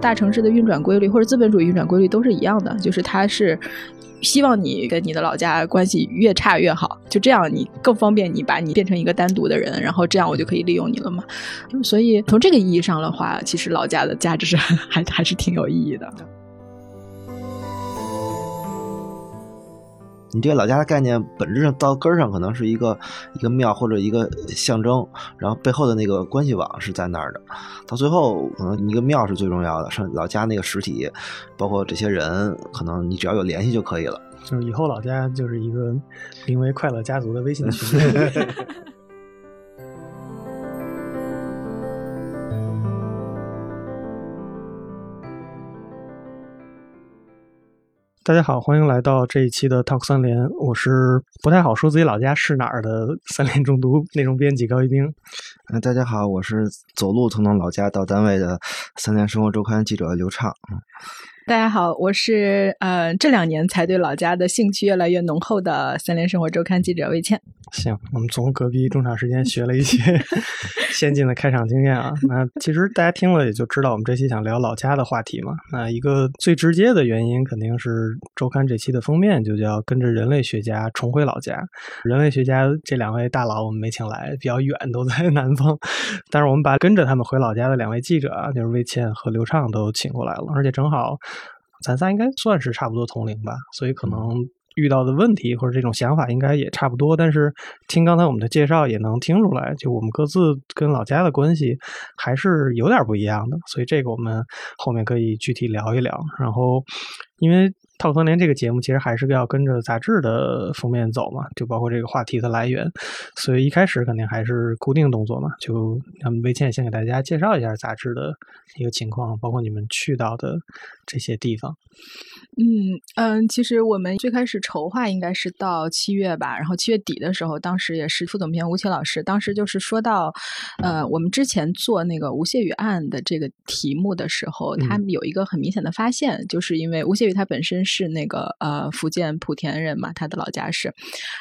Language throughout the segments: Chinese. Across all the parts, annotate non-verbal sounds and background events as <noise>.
大城市的运转规律或者资本主义运转规律都是一样的，就是它是希望你跟你的老家关系越差越好，就这样你更方便你把你变成一个单独的人，然后这样我就可以利用你了嘛。所以从这个意义上的话，其实老家的价值是 <laughs> 还还是挺有意义的。你这个老家的概念，本质上到根儿上可能是一个一个庙或者一个象征，然后背后的那个关系网是在那儿的。到最后，可能一个庙是最重要的，上老家那个实体，包括这些人，可能你只要有联系就可以了。就是以后老家就是一个名为“快乐家族”的微信群。<laughs> 大家好，欢迎来到这一期的 Talk 三联，我是不太好说自己老家是哪儿的三联中读内容编辑高一兵。嗯，大家好，我是走路从老家到单位的三联生活周刊记者刘畅。大家好，我是呃这两年才对老家的兴趣越来越浓厚的三联生活周刊记者魏倩。行，我们从隔壁中场时间学了一些 <laughs> 先进的开场经验啊。那其实大家听了也就知道，我们这期想聊老家的话题嘛。那一个最直接的原因肯定是周刊这期的封面就叫“跟着人类学家重回老家”。人类学家这两位大佬我们没请来，比较远，都在南方。但是我们把跟着他们回老家的两位记者啊，就是魏倩和刘畅都请过来了，而且正好咱仨应该算是差不多同龄吧，所以可能。遇到的问题或者这种想法应该也差不多，但是听刚才我们的介绍也能听出来，就我们各自跟老家的关系还是有点不一样的，所以这个我们后面可以具体聊一聊。然后，因为。《套三联》这个节目其实还是要跟着杂志的封面走嘛，就包括这个话题的来源，所以一开始肯定还是固定动作嘛。就咱们魏倩先给大家介绍一下杂志的一个情况，包括你们去到的这些地方。嗯嗯，其实我们最开始筹划应该是到七月吧，然后七月底的时候，当时也是副总编吴奇老师，当时就是说到，呃，我们之前做那个吴谢宇案的这个题目的时候，他们有一个很明显的发现，就是因为吴谢宇他本身。是那个呃福建莆田人嘛，他的老家是，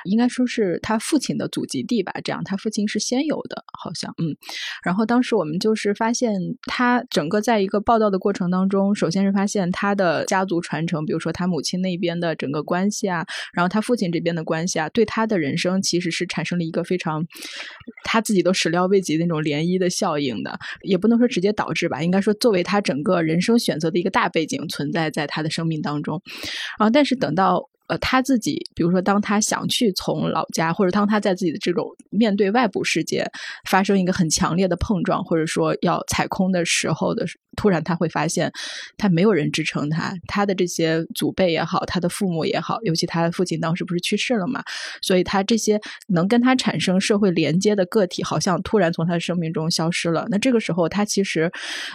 应该说是他父亲的祖籍地吧。这样，他父亲是先有的，好像嗯。然后当时我们就是发现，他整个在一个报道的过程当中，首先是发现他的家族传承，比如说他母亲那边的整个关系啊，然后他父亲这边的关系啊，对他的人生其实是产生了一个非常他自己都始料未及的那种涟漪的效应的，也不能说直接导致吧，应该说作为他整个人生选择的一个大背景存在在他的生命当中。啊！但是等到呃他自己，比如说当他想去从老家，或者当他在自己的这种面对外部世界发生一个很强烈的碰撞，或者说要踩空的时候的，突然他会发现他没有人支撑他，他的这些祖辈也好，他的父母也好，尤其他的父亲当时不是去世了嘛，所以他这些能跟他产生社会连接的个体，好像突然从他的生命中消失了。那这个时候，他其实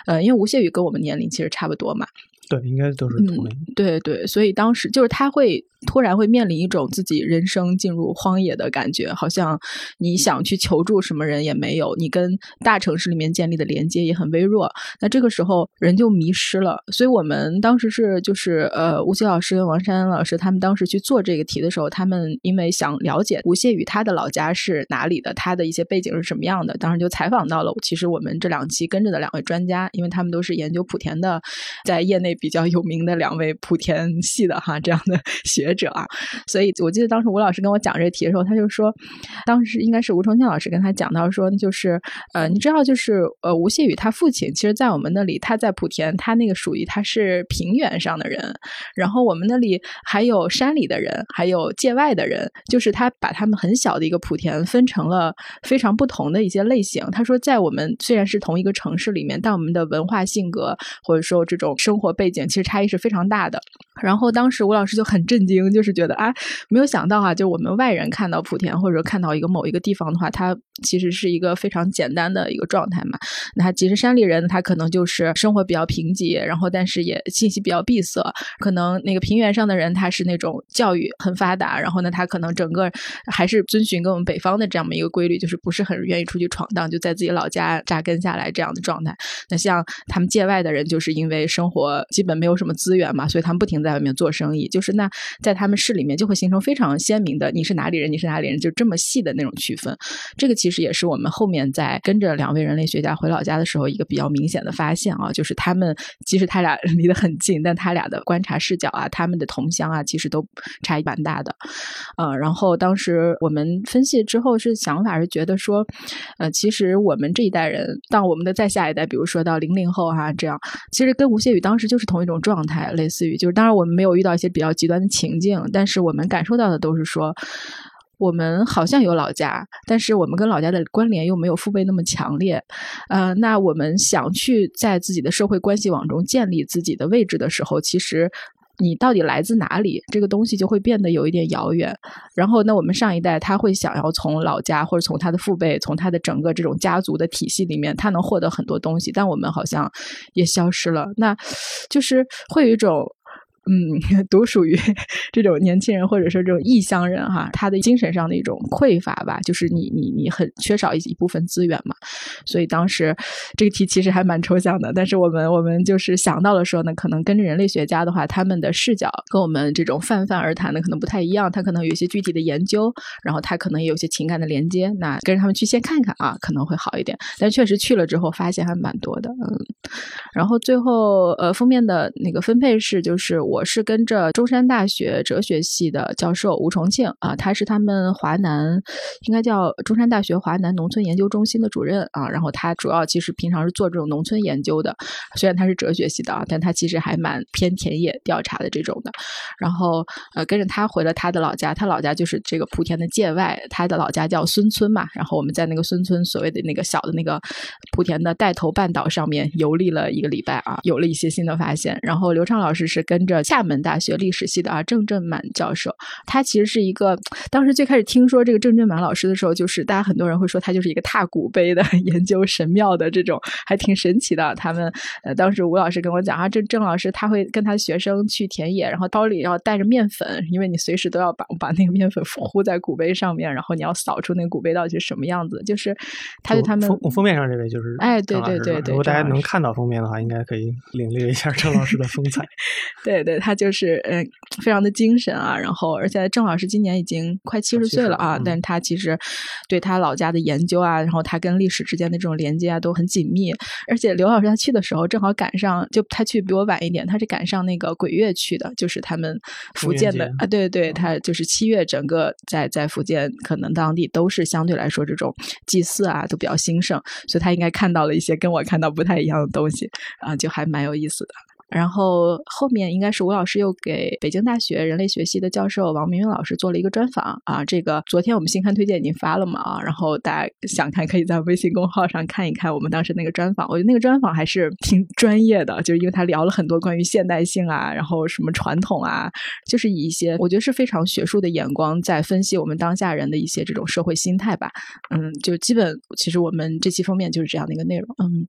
呃，因为吴谢宇跟我们年龄其实差不多嘛。对，应该都是同龄。对对，所以当时就是他会。突然会面临一种自己人生进入荒野的感觉，好像你想去求助什么人也没有，你跟大城市里面建立的连接也很微弱。那这个时候人就迷失了。所以我们当时是就是呃，吴奇老师跟王珊老师他们当时去做这个题的时候，他们因为想了解吴谢宇他的老家是哪里的，他的一些背景是什么样的，当时就采访到了。其实我们这两期跟着的两位专家，因为他们都是研究莆田的，在业内比较有名的两位莆田系的哈这样的学。学者啊，所以我记得当时吴老师跟我讲这题的时候，他就说，当时应该是吴崇庆老师跟他讲到说，就是呃，你知道，就是呃，吴谢宇他父亲，其实，在我们那里，他在莆田，他那个属于他是平原上的人，然后我们那里还有山里的人，还有界外的人，就是他把他们很小的一个莆田分成了非常不同的一些类型。他说，在我们虽然是同一个城市里面，但我们的文化性格或者说这种生活背景，其实差异是非常大的。然后当时吴老师就很震惊。就是觉得啊，没有想到啊，就我们外人看到莆田或者说看到一个某一个地方的话，它其实是一个非常简单的一个状态嘛。那其实山里人他可能就是生活比较贫瘠，然后但是也信息比较闭塞。可能那个平原上的人他是那种教育很发达，然后呢他可能整个还是遵循跟我们北方的这样的一个规律，就是不是很愿意出去闯荡，就在自己老家扎根下来这样的状态。那像他们界外的人，就是因为生活基本没有什么资源嘛，所以他们不停的在外面做生意，就是那在他们市里面就会形成非常鲜明的你是哪里人，你是哪里人，就这么细的那种区分。这个其实也是我们后面在跟着两位人类学家回老家的时候一个比较明显的发现啊，就是他们即使他俩 <laughs> 离得很近，但他俩的观察视角啊，他们的同乡啊，其实都差异蛮大的。呃，然后当时我们分析之后是想法是觉得说，呃，其实我们这一代人到我们的再下一代，比如说到零零后哈，这样其实跟吴谢宇当时就是同一种状态，类似于就是当然我们没有遇到一些比较极端的情境，但是我们感受到的都是说。我们好像有老家，但是我们跟老家的关联又没有父辈那么强烈。呃，那我们想去在自己的社会关系网中建立自己的位置的时候，其实你到底来自哪里，这个东西就会变得有一点遥远。然后，那我们上一代他会想要从老家或者从他的父辈，从他的整个这种家族的体系里面，他能获得很多东西，但我们好像也消失了。那就是会有一种。嗯，<laughs> 独属于 <laughs> 这种年轻人或者说这种异乡人哈，他的精神上的一种匮乏吧，就是你你你很缺少一一部分资源嘛。所以当时这个题其实还蛮抽象的，但是我们我们就是想到的时候呢，可能跟着人类学家的话，他们的视角跟我们这种泛泛而谈的可能不太一样，他可能有一些具体的研究，然后他可能也有些情感的连接。那跟着他们去先看看啊，可能会好一点。但确实去了之后，发现还蛮多的，嗯。然后最后呃封面的那个分配是就是我。我是跟着中山大学哲学系的教授吴重庆啊，他是他们华南应该叫中山大学华南农村研究中心的主任啊。然后他主要其实平常是做这种农村研究的，虽然他是哲学系的啊，但他其实还蛮偏田野调查的这种的。然后呃，跟着他回了他的老家，他老家就是这个莆田的界外，他的老家叫孙村嘛。然后我们在那个孙村所谓的那个小的那个莆田的带头半岛上面游历了一个礼拜啊，有了一些新的发现。然后刘畅老师是跟着。厦门大学历史系的啊郑振满教授，他其实是一个 <tsk> 当时最开始听说这个郑振满老师的时候，就是大家很多人会说他就是一个踏古碑的研究神庙的这种，还挺神奇的。他们呃当时吴老师跟我讲啊，郑郑老师他会跟他学生去田野，然后包里要带着面粉，因为你随时都要把 <laughs> 把那个面粉糊在古碑上面，然后你要扫出那个古碑到底是什么样子。就是他对他们封封面上这位就是哎对对对对，如果大家能看到封面的话，应该可以领略一下郑老师的风采。对 <laughs> 对。他就是嗯，非常的精神啊，然后而且郑老师今年已经快七十岁了啊，但是他其实对他老家的研究啊，然后他跟历史之间的这种连接啊都很紧密。而且刘老师他去的时候正好赶上，就他去比我晚一点，他是赶上那个鬼月去的，就是他们福建的啊，对对，他就是七月整个在在福建可能当地都是相对来说这种祭祀啊都比较兴盛，所以他应该看到了一些跟我看到不太一样的东西啊，就还蛮有意思的。然后后面应该是吴老师又给北京大学人类学系的教授王明明老师做了一个专访啊，这个昨天我们新刊推荐已经发了嘛啊，然后大家想看可以在微信公号上看一看我们当时那个专访，我觉得那个专访还是挺专业的，就是因为他聊了很多关于现代性啊，然后什么传统啊，就是以一些我觉得是非常学术的眼光在分析我们当下人的一些这种社会心态吧，嗯，就基本其实我们这期封面就是这样的一个内容，嗯。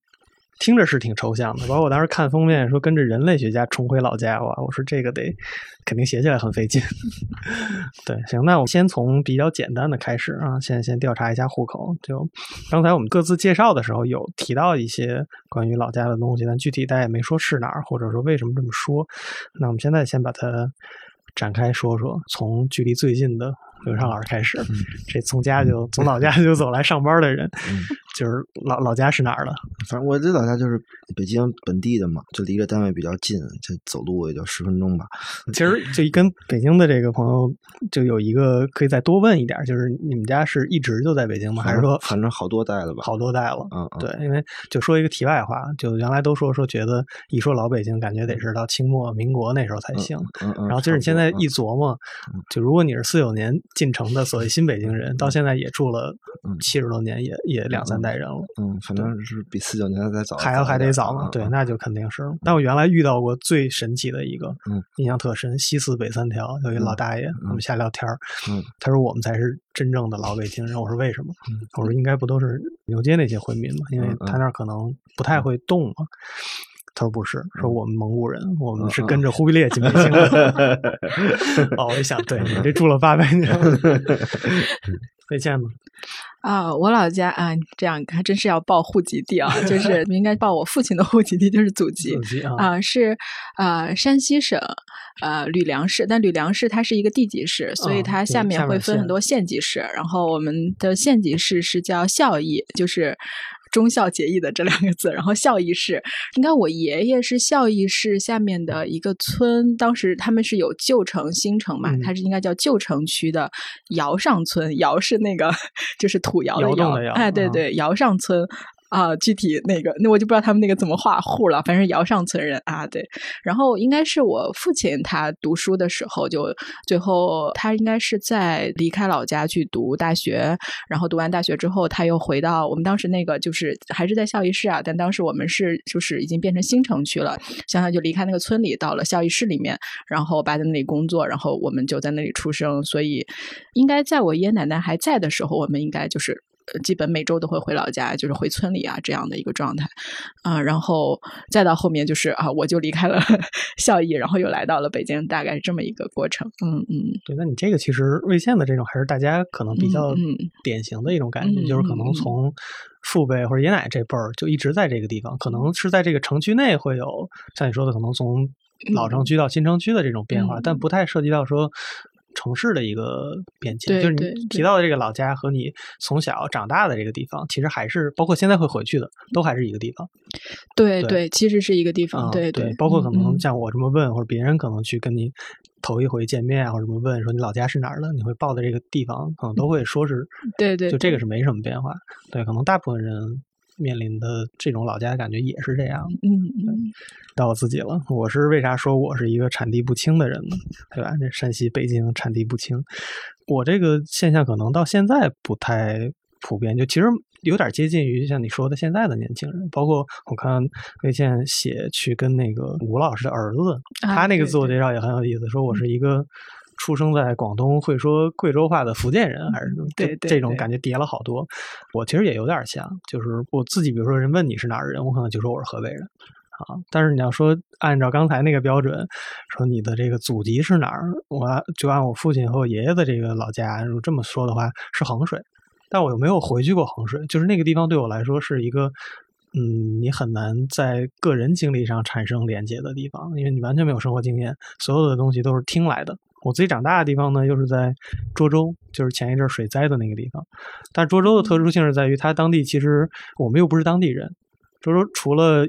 听着是挺抽象的，包括我当时看封面说跟着人类学家重回老家，哇！我说这个得肯定写起来很费劲。<laughs> 对，行，那我先从比较简单的开始啊，先先调查一下户口。就刚才我们各自介绍的时候有提到一些关于老家的东西，但具体大家也没说是哪儿，或者说为什么这么说。那我们现在先把它展开说说，从距离最近的。刘畅老师开始，这从家就从老家 <laughs> 就走来上班的人，<laughs> 就是老老家是哪儿的？反正我这老家就是北京本地的嘛，就离着单位比较近，就走路也就十分钟吧。其实就跟北京的这个朋友就有一个可以再多问一点，就是你们家是一直就在北京吗？还是说反正好多代了吧？好多代了，嗯，对，因为就说一个题外话，就原来都说说觉得一说老北京，感觉得是到清末民国那时候才行。嗯嗯。然后就是你现在一琢磨，就如果你是四九年。进城的所谓新北京人，到现在也住了七十多年，也也两三代人了。嗯，反正是比四九年再早，还要还得早嘛。对，那就肯定是。但我原来遇到过最神奇的一个，嗯，印象特深，西四北三条有一老大爷，我们瞎聊天儿，嗯，他说我们才是真正的老北京人。我说为什么？我说应该不都是牛街那些回民嘛，因为他那儿可能不太会动嘛。他说不是，说我们蒙古人，我们是跟着忽必烈进北京的。<laughs> 哦，我一想，对你这住了八百年，<laughs> 再见吧。啊，我老家啊，这样还真是要报户籍地啊，就 <laughs> 是应该报我父亲的户籍地，就是祖籍祖籍啊啊，是啊，山西省呃吕梁市，但吕梁市它是一个地级市，所以哦它下下面会分很多县级市，然后我们的县级市是叫孝义，就是。忠孝节义的这两个字，然后孝义市，应该我爷爷是孝义市下面的一个村，当时他们是有旧城、新城嘛，嗯它是应该叫旧城区的窑上村，窑是那个 <laughs> 就是土窑窑的窑哎，对啊对，窑上村。啊，具体那个，那我就不知道他们那个怎么画户了，反正窑上村人啊，对。然后应该是我父亲他读书的时候就，最后他应该是在离开老家去读大学，然后读完大学之后，他又回到我们当时那个就是还是在孝义市啊，但当时我们是就是已经变成新城区了，想想就离开那个村里，到了孝义市里面，然后爸在那里工作，然后我们就在那里出生，所以应该在我爷爷奶奶还在的时候，我们应该就是。呃基本每周都会回老家，就是回村里啊这样的一个状态，啊、然后再到后面就是啊，我就离开了 <laughs> 孝义，然后又来到了北京，大概是这么一个过程。嗯嗯，对，那你这个其实魏县的这种还是大家可能比较典型的一种感觉，嗯就是可能从父辈或者爷爷奶奶这辈儿就一直在这个地方，可能是在这个城区内会有像你说的，可能从老城区到新城区的这种变化，嗯但不太涉及到说。城市的一个变迁，对就是你提到的这个老家和你从小长大的这个地方，其实还是包括现在会回去的，都还是一个地方。对对对，其实是一个地方，啊，对对，包括可能像我这么问，或者别人可能去跟你头一回见面啊，或者什么问说你老家是哪儿的，你会报的这个地方，可能都会说是，嗯对对就这个是没什么变化。对，可能大部分人面临的这种老家的感觉也是这样。嗯嗯到我自己了，我是为啥说我是一个产地不清的人呢？对吧？这山西、北京产地不清，我这个现象可能到现在不太普遍，就其实有点接近于像你说的现在的年轻人，包括我看魏倩写去跟那个吴老师的儿子，啊他那个自我介绍也很有意思，说我是一个。出生在广东，会说贵州话的福建人，还是对这这种感觉叠了好多。我其实也有点像，就是我自己，比如说人问你是哪儿人，我可能就说我是河北人。啊，但是你要说按照刚才那个标准，说你的这个祖籍是哪儿，我就按我父亲和我爷爷的这个老家，如果这么说的话，是衡水。但我又没有回去过衡水，就是那个地方对我来说是一个，嗯，你很难在个人经历上产生连接的地方，因为你完全没有生活经验，所有的东西都是听来的。我自己长大的地方呢，又是在涿州，就是前一阵水灾的那个地方。但是涿州的特殊性是在于，它当地其实我们又不是当地人，涿州除了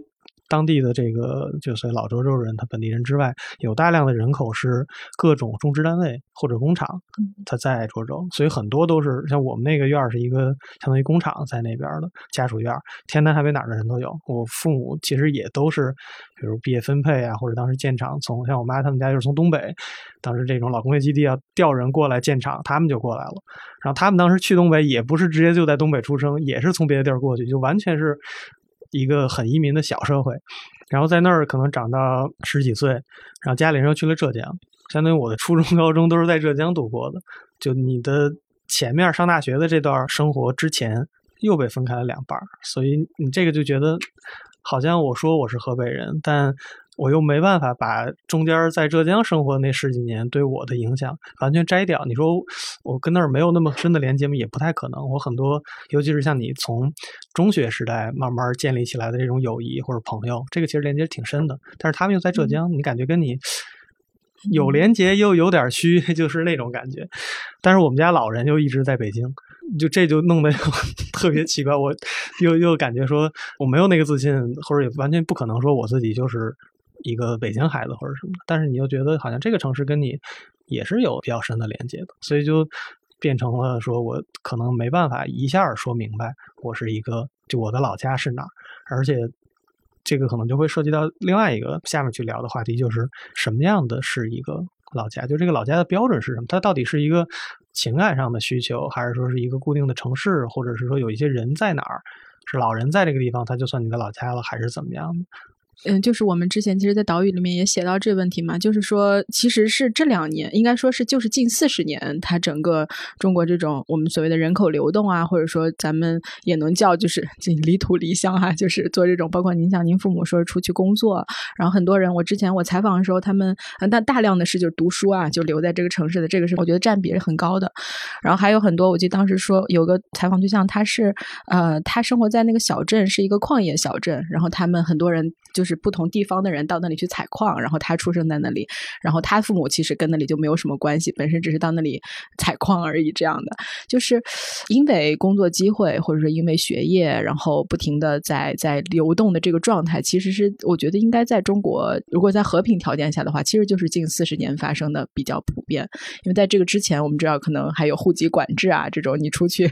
当地的这个就所谓老涿州人，他本地人之外，有大量的人口是各种种植单位或者工厂，他在涿州，所以很多都是像我们那个院儿是一个相当于工厂在那边的家属院儿，天南海北哪儿的人都有。我父母其实也都是，比如毕业分配啊，或者当时建厂从像我妈他们家就是从东北，当时这种老工业基地要调人过来建厂，他们就过来了。然后他们当时去东北也不是直接就在东北出生，也是从别的地儿过去，就完全是一个很移民的小社会。然后在那儿可能长到十几岁，然后家里人又去了浙江，相当于我的初中、高中都是在浙江度过的。就你的前面上大学的这段生活之前又被分开了两半儿，所以你这个就觉得好像我说我是河北人，但我又没办法把中间在浙江生活那十几年对我的影响完全摘掉。你说我跟那儿没有那么深的连接吗？也不太可能。我很多，尤其是像你从中学时代慢慢建立起来的这种友谊或者朋友，这个其实连接挺深的。但是他们又在浙江，你感觉跟你有连接又有点虚，<laughs> 就是那种感觉。但是我们家老人又一直在北京，就这就弄得 <laughs> 特别奇怪。我又又感觉说我没有那个自信，或者也完全不可能说我自己就是一个北京孩子或者什么。但是你又觉得好像这个城市跟你也是有比较深的连接的，所以就变成了说我可能没办法一下说明白我是一个就我的老家是哪儿，而且。这个可能就会涉及到另外一个下面去聊的话题，就是什么样的是一个老家？就这个老家的标准是什么？它到底是一个情感上的需求，还是说是一个固定的城市，或者是说有一些人在哪儿，是老人在这个地方，他就算你的老家了，还是怎么样的？嗯，就是我们之前其实，在岛屿里面也写到这个问题嘛，就是说，其实是这两年，应该说是就是近四十年，它整个中国这种我们所谓的人口流动啊，或者说咱们也能叫就是 <laughs> 离土离乡哈、就是做这种，包括您像您父母说出去工作，然后很多人，我之前我采访的时候，他们呃大大量的是就是读书啊，就留在这个城市的，这个是我觉得占比是很高的。然后还有很多，我记得当时说有个采访对象，他是呃，他生活在那个小镇，是一个矿业小镇，然后他们很多人就是是不同地方的人到那里去采矿，然后他出生在那里，然后他父母其实跟那里就没有什么关系，本身只是到那里采矿而已，这样的，就是因为工作机会或者说因为学业，然后不停的在在流动的这个状态，其实是我觉得应该在中国，如果在和平条件下的话，其实就是近四十年发生的比较普遍，因为在这个之前，我们知道可能还有户籍管制啊这种，你出去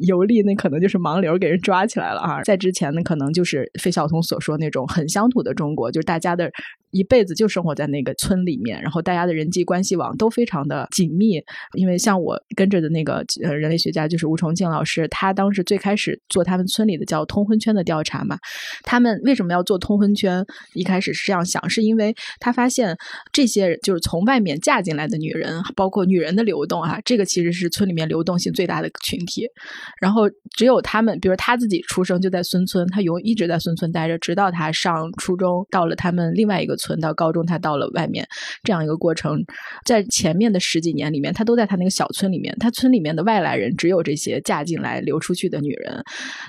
游历那可能就是盲流给人抓起来了啊，在之前呢，可能就是费孝通所说那种很乡土的中国，就是大家的一辈子就生活在那个村里面，然后大家的人际关系网都非常的紧密。因为像我跟着的那个呃人类学家就是吴崇敬老师，他当时最开始做他们村里的叫通婚圈的调查嘛，他们为什么要做通婚圈？一开始是这样想，是因为他发现这些就是从外面嫁进来的女人，包括女人的流动啊，这个其实是村里面流动性最大的群体。然后只有他们，比如他自己出生就在孙村，他永一直在孙村待着，直到他上初中，到了他们另外一个村，到高中他到了外面，这样一个过程，在前面的十几年里面，他都在他那个小村里面，他村里面的外来人只有这些嫁进来流出去的女人，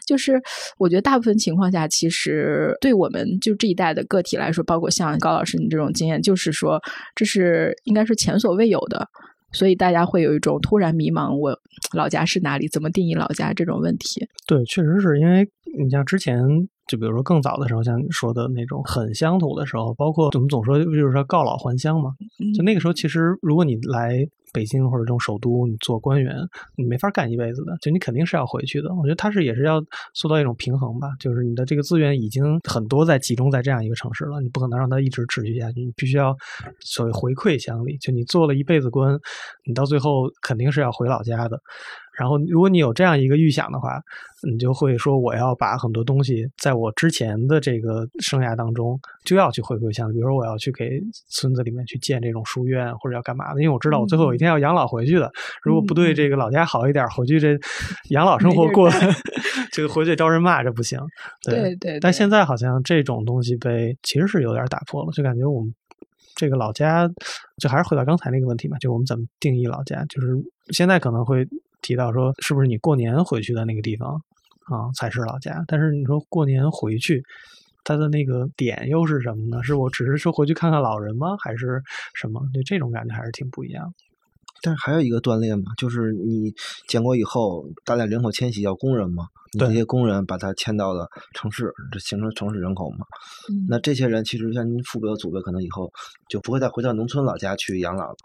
就是我觉得大部分情况下，其实对我们就这一代的个体来说，包括像高老师你这种经验，就是说这是应该是前所未有的。所以大家会有一种突然迷茫，我老家是哪里？怎么定义老家这种问题？对，确实是因为你像之前，就比如说更早的时候，像你说的那种很乡土的时候，包括我们总说就是说告老还乡嘛，就那个时候，其实如果你来北京或者这种首都，你做官员，你没法干一辈子的，就你肯定是要回去的。我觉得他是也是要做到一种平衡吧，就是你的这个资源已经很多在集中在这样一个城市了，你不可能让它一直持续下去，你必须要所谓回馈乡里，就你做了一辈子官，你到最后肯定是要回老家的。然后，如果你有这样一个预想的话，你就会说，我要把很多东西在我之前的这个生涯当中就要去回归乡里，比如说我要去给村子里面去建这种书院，或者要干嘛的，因为我知道我最后有一天要养老回去的。如果不对这个老家好一点，回去这 <laughs> 养老生活过，<laughs> 这个回去招人骂，这不行。对对。但现在好像这种东西被其实是有点打破了，就感觉我们这个老家，就还是回到刚才那个问题嘛，就我们怎么定义老家？就是现在可能会。提到说，是不是你过年回去的那个地方啊才是老家？但是你说过年回去，他的那个点又是什么呢？是我只是说回去看看老人吗？还是什么？就这种感觉还是挺不一样的。但是还有一个断裂嘛，就是你建国以后大量人口迁徙要工人嘛，你这些工人把他迁到了城市，这形成城市人口嘛。那这些人其实像您父辈、祖辈，可能以后就不会再回到农村老家去养老了。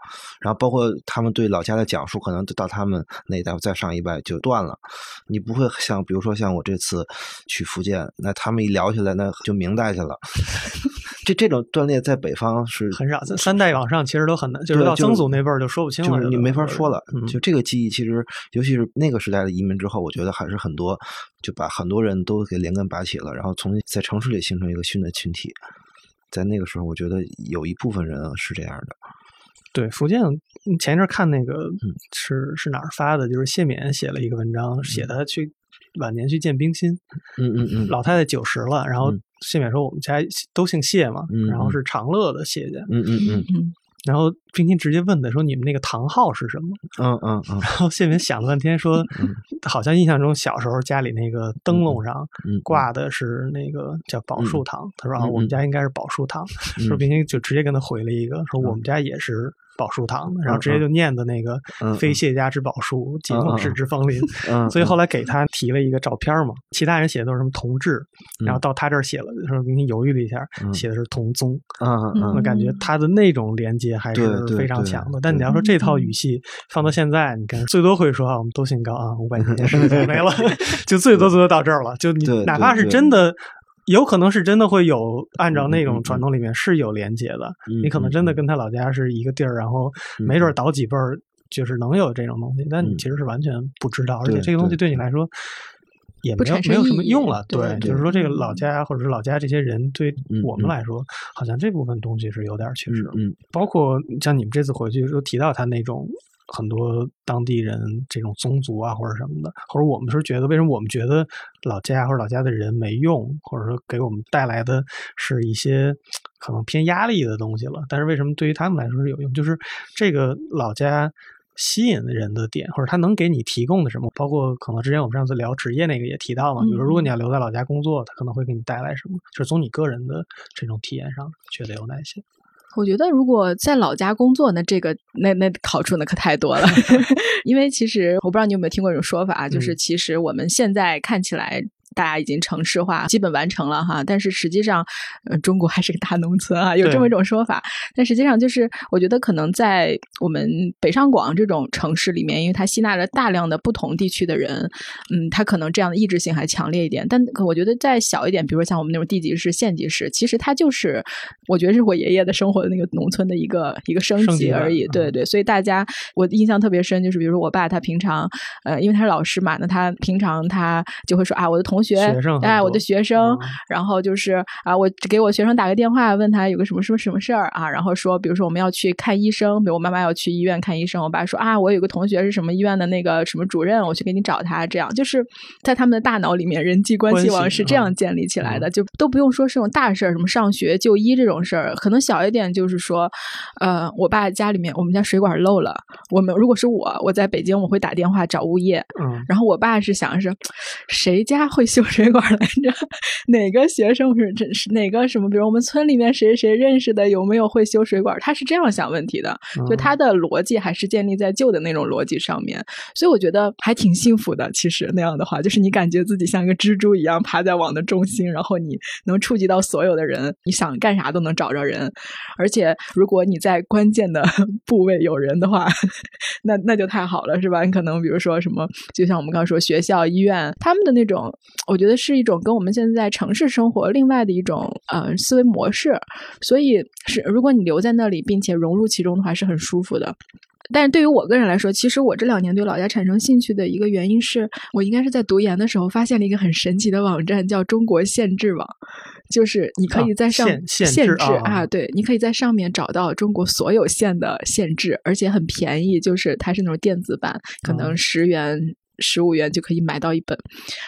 然后包括他们对老家的讲述，可能到他们那一代再上一辈就断了。你不会像比如说像我这次去福建，那他们一聊起来，那就明代去了。<laughs> 这这种断裂在北方是很少，三代往上其实都很难，就是到曾祖那辈儿就说不清了，你没法说了。就这个记忆，其实尤其是那个时代的移民之后，我觉得还是很多就把很多人都给连根拔起了，然后从在城市里形成一个新的群体。在那个时候，我觉得有一部分人是这样的。对，福建前一阵看那个是是哪儿发的？就是谢冕写了一个文章，写他去晚年去见冰心。嗯嗯嗯，老太太九十了，然后。谢冕说：“我们家都姓谢嘛，然后是长乐的谢家。嗯嗯嗯嗯。然后冰心直接问的说：‘你们那个堂号是什么？’嗯嗯嗯。然后谢敏想了半天说：‘好像印象中小时候家里那个灯笼上挂的是那个叫宝树堂。’他说：‘啊，我们家应该是宝树堂。’说冰心就直接跟他回了一个说：‘我们家也是。’宝树堂，然后直接就念的那个“非谢家之宝树，仅供世之芳邻”。所以后来给他提了一个照片嘛，其他人写的都是什么同治，然后到他这儿写了，说给你犹豫了一下，写的是同宗。我感觉他的那种连接还是非常强的。但你要说这套语系放到现在，你看最多会说啊，我们都姓高啊，五百年时间没了，<laughs> 就最多最多到这儿了。就你哪怕是真的。有可能是真的会有按照那种传统里面是有连接的，你可能真的跟他老家是一个地儿，然后没准倒几辈儿就是能有这种东西，但你其实是完全不知道，而且这个东西对你来说也没有没有什么用了。对就是说这个老家或者是老家这些人对我们来说，好像这部分东西是有点缺失。嗯，包括像你们这次回去说提到他那种很多当地人这种宗族啊或者什么的，或者我们是觉得为什么我们觉得老家或者老家的人没用，或者说给我们带来的是一些可能偏压力的东西了，但是为什么对于他们来说是有用？就是这个老家。吸引人的点，或者他能给你提供的什么，包括可能之前我们上次聊职业那个也提到嘛，比如说如果你要留在老家工作，他可能会给你带来什么？就是从你个人的这种体验上，觉得有哪些？我觉得如果在老家工作，那这个那那好处那可太多了，<laughs> 因为其实我不知道你有没有听过一种说法，就是嗯其实我们现在看起来。大家已经城市化，基本完成了哈，但是实际上，呃，中国还是个大农村啊，有这么一种说法。但实际上，就是我觉得可能在我们北上广这种城市里面，因为它吸纳了大量的不同地区的人，嗯，它可能这样的意志性还强烈一点。但我觉得再小一点，比如说像我们那种地级市、县级市，其实它就是，我觉得是我爷爷的生活的那个农村的一个一个升升级而已。嗯对对，所以大家我印象特别深，就是比如说我爸他平常，呃，因为他是老师嘛，那他平常他就会说啊，我的同学，学生哎，我的学生，嗯。然后就是啊，我给我学生打个电话，问他有个什么什么什么事儿啊，然后说，比如说我们要去看医生，比如我妈妈要去医院看医生，我爸说啊，我有个同学是什么医院的那个什么主任，我去给你找他，这样就是在他们的大脑里面，人际关系网是这样嗯建立起来的，就都不用说是这种大事儿，什么上学、就医这种事儿，可能小一点就是说，呃，我爸家里面我们家水管漏了，我们如果是我，我在北京，我会打电话找物业，嗯，然后我爸是想是，谁家会修水管来着？哪个学生是真是哪个什么？比如我们村里面谁谁认识的，有没有会修水管？他是这样想问题的，就嗯他的逻辑还是建立在旧的那种逻辑上面，所以我觉得还挺幸福的。其实那样的话，就是你感觉自己像一个蜘蛛一样爬在网的中心，然后你能触及到所有的人，你想干啥都能找着人，而且如果你在关键的 <laughs> 部位有人的话，<laughs> 那那就太好了，是吧？你可能比如说什么，就像我们刚刚说学校、医院，他们的那种，我觉得是一种跟我们现在在城市生活另外的一种呃思维模式，所以是如果你留在那里并且融入其中的话，是很舒服的。但是对于我个人来说，其实我这两年对老家产生兴趣的一个原因是，我应该是在读研的时候发现了一个很神奇的网站，叫中国县志网，就是你可以在上、县县县志啊啊，对，你可以在上面找到中国所有县的县志，而且很便宜，就是它是那种电子版，可能哦十元。十五元就可以买到一本，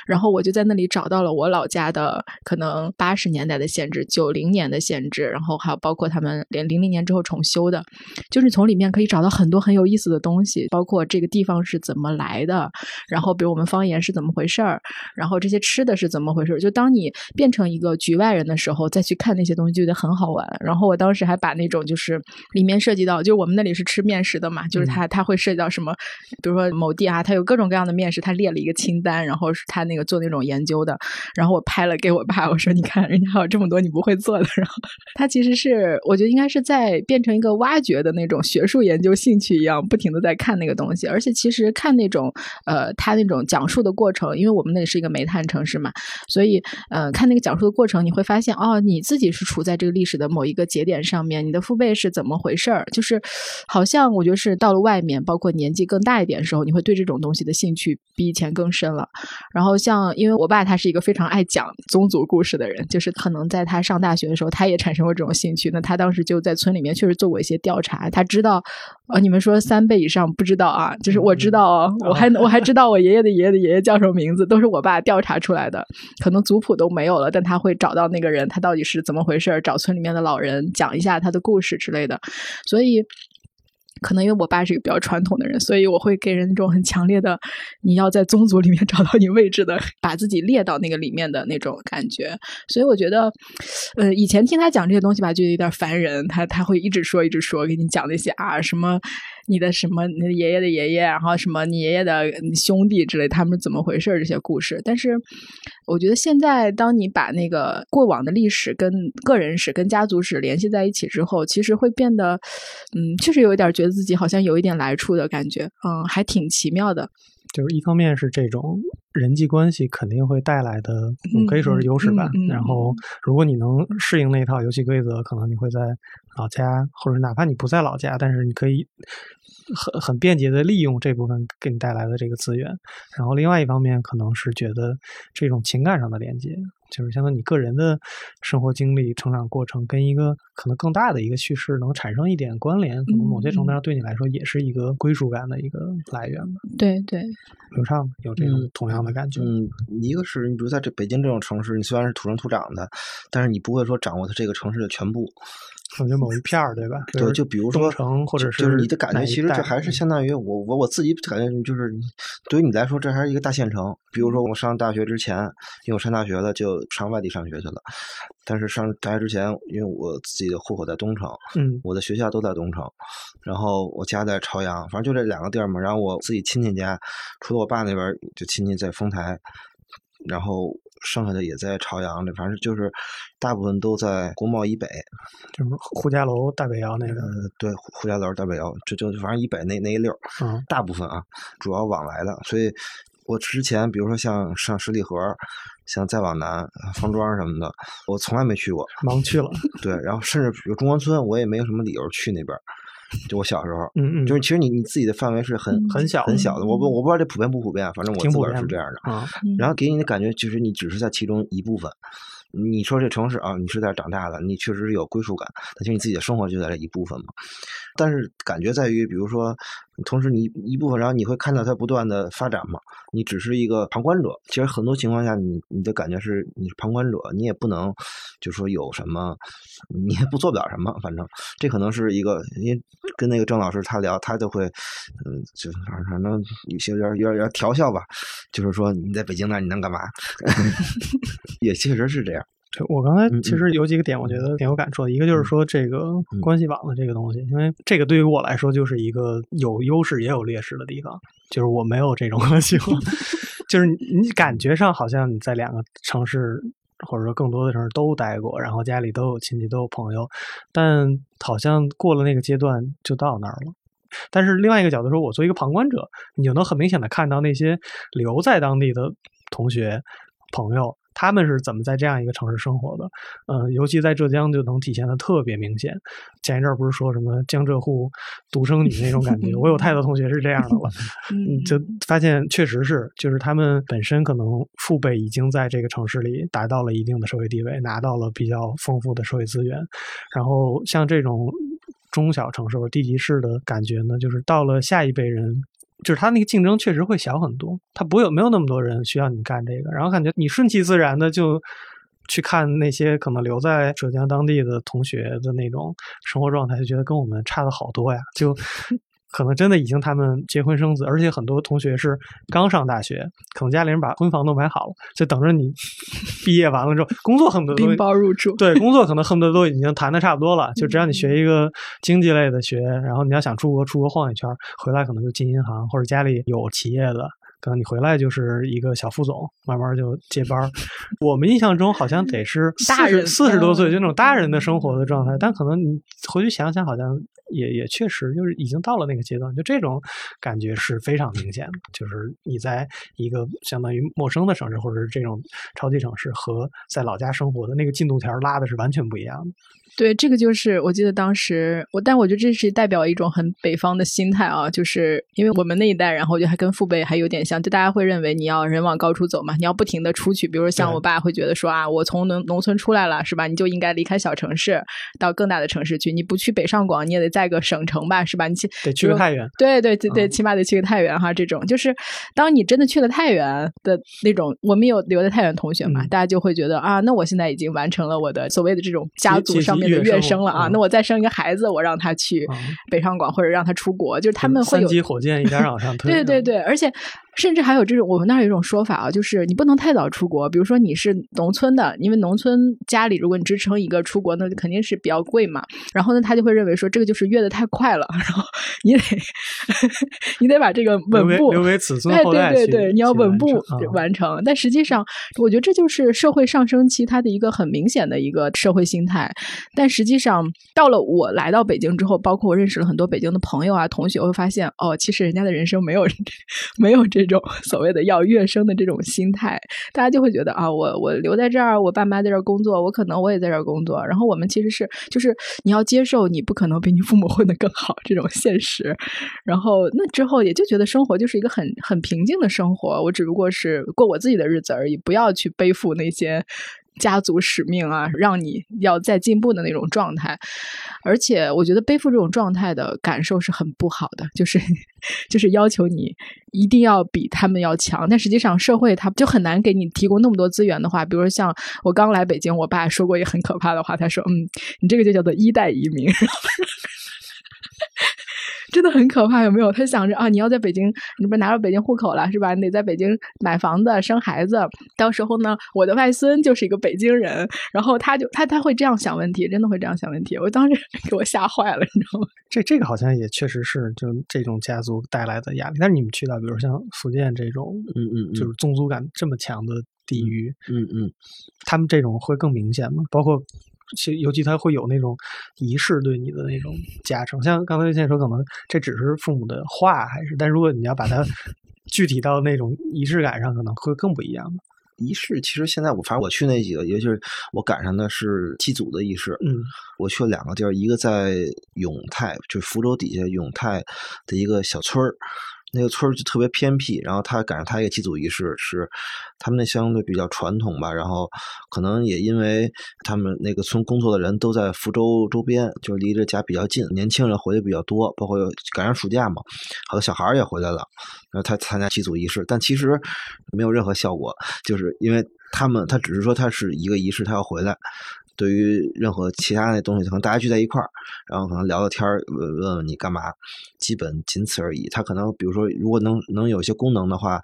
然后我就在那里找到了我老家的可能八十年代的限制、九零年的限制，然后还有包括他们连零零年之后重修的，就是从里面可以找到很多很有意思的东西，包括这个地方是怎么来的，然后比如我们方言是怎么回事儿，然后这些吃的是怎么回事儿。就当你变成一个局外人的时候，再去看那些东西，就觉得很好玩。然后我当时还把那种就是里面涉及到，就是我们那里是吃面食的嘛，就是它它会涉及到什么，比如说某地啊，它有各种各样的面试他列了一个清单，然后是他那个做那种研究的，然后我拍了给我爸，我说你看人家还有这么多你不会做的，然后他其实是我觉得应该是在变成一个挖掘的那种学术研究兴趣一样，不停的在看那个东西，而且其实看那种呃他那种讲述的过程，因为我们那是一个煤炭城市嘛，所以呃看那个讲述的过程，你会发现哦你自己是处在这个历史的某一个节点上面，你的父辈是怎么回事儿，就是好像我觉得是到了外面，包括年纪更大一点的时候，你会对这种东西的兴趣比以前更深了。然后像因为我爸他是一个非常爱讲宗族故事的人，就是可能在他上大学的时候，他也产生过这种兴趣。那他当时就在村里面确实做过一些调查，他知道，呃，你们说三辈以上不知道啊，就是我知道哦，我还我还知道我爷爷的爷爷的爷爷叫什么名字，都是我爸调查出来的，可能族谱都没有了，但他会找到那个人，他到底是怎么回事，找村里面的老人讲一下他的故事之类的，所以。可能因为我爸是一个比较传统的人，所以我会给人一种很强烈的，你要在宗族里面 <laughs> 找到你位置的，把自己列到那个里面的那种感觉。所以我觉得，呃，以前听他讲这些东西吧，就有点烦人。他他会一直说，一直说，给你讲那些啊什么你的什么你的爷爷的爷爷，然后什么你爷爷的兄弟之类，他们怎么回事这些故事。但是我觉得现在，当你把那个过往的历史跟个人史、跟家族史联系在一起之后，其实会变得，嗯，确实有一点觉得自己好像有一点来处的感觉，嗯，还挺奇妙的。就是一方面是这种人际关系肯定会带来的，可以说是优势吧。然后，如果你能适应那套游戏规则，可能你会在老家，或者哪怕你不在老家，但是你可以很很便捷的利用这部分给你带来的这个资源。然后，另外一方面可能是觉得这种情感上的连接。就是相当于你个人的生活经历、成长过程，跟一个可能更大的一个叙事能产生一点关联，可能某些程度上对你来说也是一个归属感的一个来源吧。对对，刘畅有这种同样的感觉。嗯，一个是你比如在这北京这种城市，你虽然是土生土长的，但是你不会说掌握它这个城市的全部。可能某一片儿，对吧？对，就比如说，或者是就是你的感觉，其实这还是相当于我我我自己感觉，就是对于你来说，这还是一个大县城。比如说，我上大学之前，因为我上大学了，就上外地上学去了。但是上大学之前，因为我自己的户口在东城，嗯，我的学校都在东城，然后我家在朝阳，反正就这两个地儿嘛。然后我自己亲戚家，除了我爸那边，就亲戚在丰台。然后剩下的也在朝阳，这反正就是大部分都在国贸以北，就是胡家楼、大北窑那个。对，胡家楼、大北窑，这就反正以北那那一溜儿。嗯，大部分啊，主要往来的。所以我之前比如说像上十里河，像再往南方庄什么的，我从来没去过。盲去了。<laughs> 对，然后甚至比如中关村，我也没有什么理由去那边。就我小时候，嗯嗯，就是其实你你自己的范围是很很小很小的，我不我不知道这普遍不普遍，反正我自个儿是这样的啊。然后给你的感觉就是你只是在其中一部分。你说这城市啊，你是在长大的，你确实是有归属感，但其实你自己的生活就在这一部分嘛。但是感觉在于，比如说，同时你一部分，然后你会看到它不断的发展嘛。你只是一个旁观者，其实很多情况下，你你的感觉是你是旁观者，你也不能就说有什么，你也不做不了什么。反正这可能是一个，因为跟那个郑老师他聊，他就会，嗯，就反正有些有点有点有点调笑吧，就是说你在北京那你能干嘛？<laughs> 也确实是这样。对我刚才其实有几个点，我觉得挺有感触的。一个就是说这个关系网的这个东西，因为这个对于我来说就是一个有优势也有劣势的地方。就是我没有这种关系网，<laughs> 就是你感觉上好像你在两个城市或者说更多的城市都待过，然后家里都有亲戚都有朋友，但好像过了那个阶段就到那儿了。但是另外一个角度说，我作为一个旁观者，你就能很明显的看到那些留在当地的同学朋友。他们是怎么在这样一个城市生活的？嗯，尤其在浙江就能体现的特别明显。前一阵儿不是说什么江浙沪独生女那种感觉？<laughs> 我有太多同学是这样的了，就发现确实是，就是他们本身可能父辈已经在这个城市里达到了一定的社会地位，拿到了比较丰富的社会资源。然后像这种中小城市或者地级市的感觉呢，就是到了下一辈人。就是他那个竞争确实会小很多，他不会有没有那么多人需要你干这个，然后感觉你顺其自然的就去看那些可能留在浙江当地的同学的那种生活状态，就觉得跟我们差的好多呀，就。可能真的已经他们结婚生子，而且很多同学是刚上大学，可能家里人把婚房都买好了，就等着你 <laughs> 毕业完了之后工作，恨不得拎包入住。对，工作可能恨不得都已经谈的差不多了，就只要你学一个经济类的学，然后你要想出国，出国晃一圈，回来可能就进银行或者家里有企业的。可能你回来就是一个小副总，慢慢就接班儿。<laughs> 我们印象中好像得是大人四十多岁，就那种大人的生活的状态。但可能你回去想想，好像也也确实就是已经到了那个阶段，就这种感觉是非常明显的。就是你在一个相当于陌生的城市，或者是这种超级城市，和在老家生活的那个进度条拉的是完全不一样的。对，这个就是我记得当时我，但我觉得这是代表一种很北方的心态啊，就是因为我们那一代，然后我觉得还跟父辈还有点像，就大家会认为你要人往高处走嘛，你要不停的出去，比如说像我爸会觉得说啊，我从农农村出来了是吧，你就应该离开小城市，到更大的城市去，你不去北上广，你也得在个省城吧，是吧？你去得去个太原，对对对对，起码得去个太原哈。这种就是当你真的去了太原的那种，我们有留在太原同学嘛，大家就会觉得啊，那我现在已经完成了我的所谓的这种家族上面的跃升了啊。那我再生一个孩子，我让他去北上广或者让他出国，就是他们会有火箭一点往上推。对对对，而且。甚至还有这种，我们那儿有一种说法啊，就是你不能太早出国。比如说你是农村的，因为农村家里如果你支撑一个出国，那肯定是比较贵嘛。然后呢，他就会认为说这个就是越的太快了，然后 <laughs> 你得 <laughs> 你得把这个稳步留给子孙后代对对对，你要稳步完成。但实际上，我觉得这就是社会上升期它的一个很明显的一个社会心态。但实际上，到了我来到北京之后，包括我认识了很多北京的朋友啊、同学，会发现哦，其实人家的人生没有 <laughs> 没有这。种 <laughs> 所谓的要跃升的这种心态，大家就会觉得啊，我我留在这儿，我爸妈在这儿工作，我可能我也在这儿工作。然后我们其实是就是你要接受你不可能比你父母混得更好这种现实。然后那之后也就觉得生活就是一个很很平静的生活，我只不过是过我自己的日子而已，不要去背负那些。家族使命啊，让你要再进步的那种状态，而且我觉得背负这种状态的感受是很不好的，就是 <laughs> 就是要求你一定要比他们要强，但实际上社会它就很难给你提供那么多资源的话，比如像我刚来北京，我爸说过一个很可怕的话，他说：“嗯，你这个就叫做一代移民。” <laughs> 真的很可怕，有没有？他想着啊，你要在北京，你不是拿到北京户口了是吧？你得在北京买房子、生孩子。到时候呢，我的外孙就是一个北京人，然后他就他他会这样想问题，真的会这样想问题。我当时 <laughs> 给我吓坏了，你知道吗？<laughs> 这这个好像也确实是就这种家族带来的压力。但是你们去到，比如像福建这种，嗯嗯，就是宗族感这么强的地域，嗯嗯，他们这种会更明显吗？包括。其尤其他会有那种仪式对你的那种加成，像刚才先生说，可能这只是父母的话，还是，但如果你要把它 <laughs> 具体到那种仪式感上，可能会更不一样。仪式其实现在我反正我去那几个，尤其是我赶上的是祭祖的仪式。嗯，我去了两个地儿，一个在永泰，就是福州底下永泰的一个小村儿。那个村儿就特别偏僻，然后他赶上他一个祭祖仪式，是他们那相对比较传统吧。然后可能也因为他们那个村工作的人都在福州周边，就是离着家比较近，年轻人回的比较多，包括赶上暑假嘛，好多小孩也回来了，然后他参加祭祖仪式，但其实没有任何效果，就是因为他们他只是说他是一个仪式，他要回来。对于任何其他的东西，可能大家聚在一块儿，然后可能聊聊天儿，问问你干嘛，基本仅此而已。他可能比如说，如果能能有些功能的话，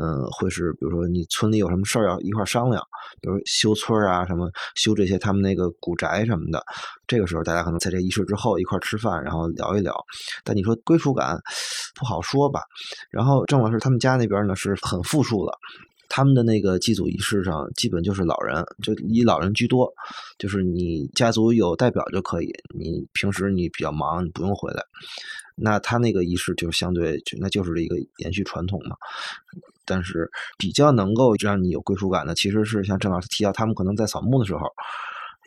嗯，会是比如说你村里有什么事儿要一块儿商量，比如修村啊什么，修这些他们那个古宅什么的。这个时候大家可能在这仪式之后一块儿吃饭，然后聊一聊。但你说归属感不好说吧。然后郑老师他们家那边呢是很富庶的。他们的那个祭祖仪式上，基本就是老人，就以老人居多，就是你家族有代表就可以。你平时你比较忙，你不用回来。那他那个仪式就相对，就那就是一个延续传统嘛。但是比较能够让你有归属感的，其实是像郑老师提到，他们可能在扫墓的时候，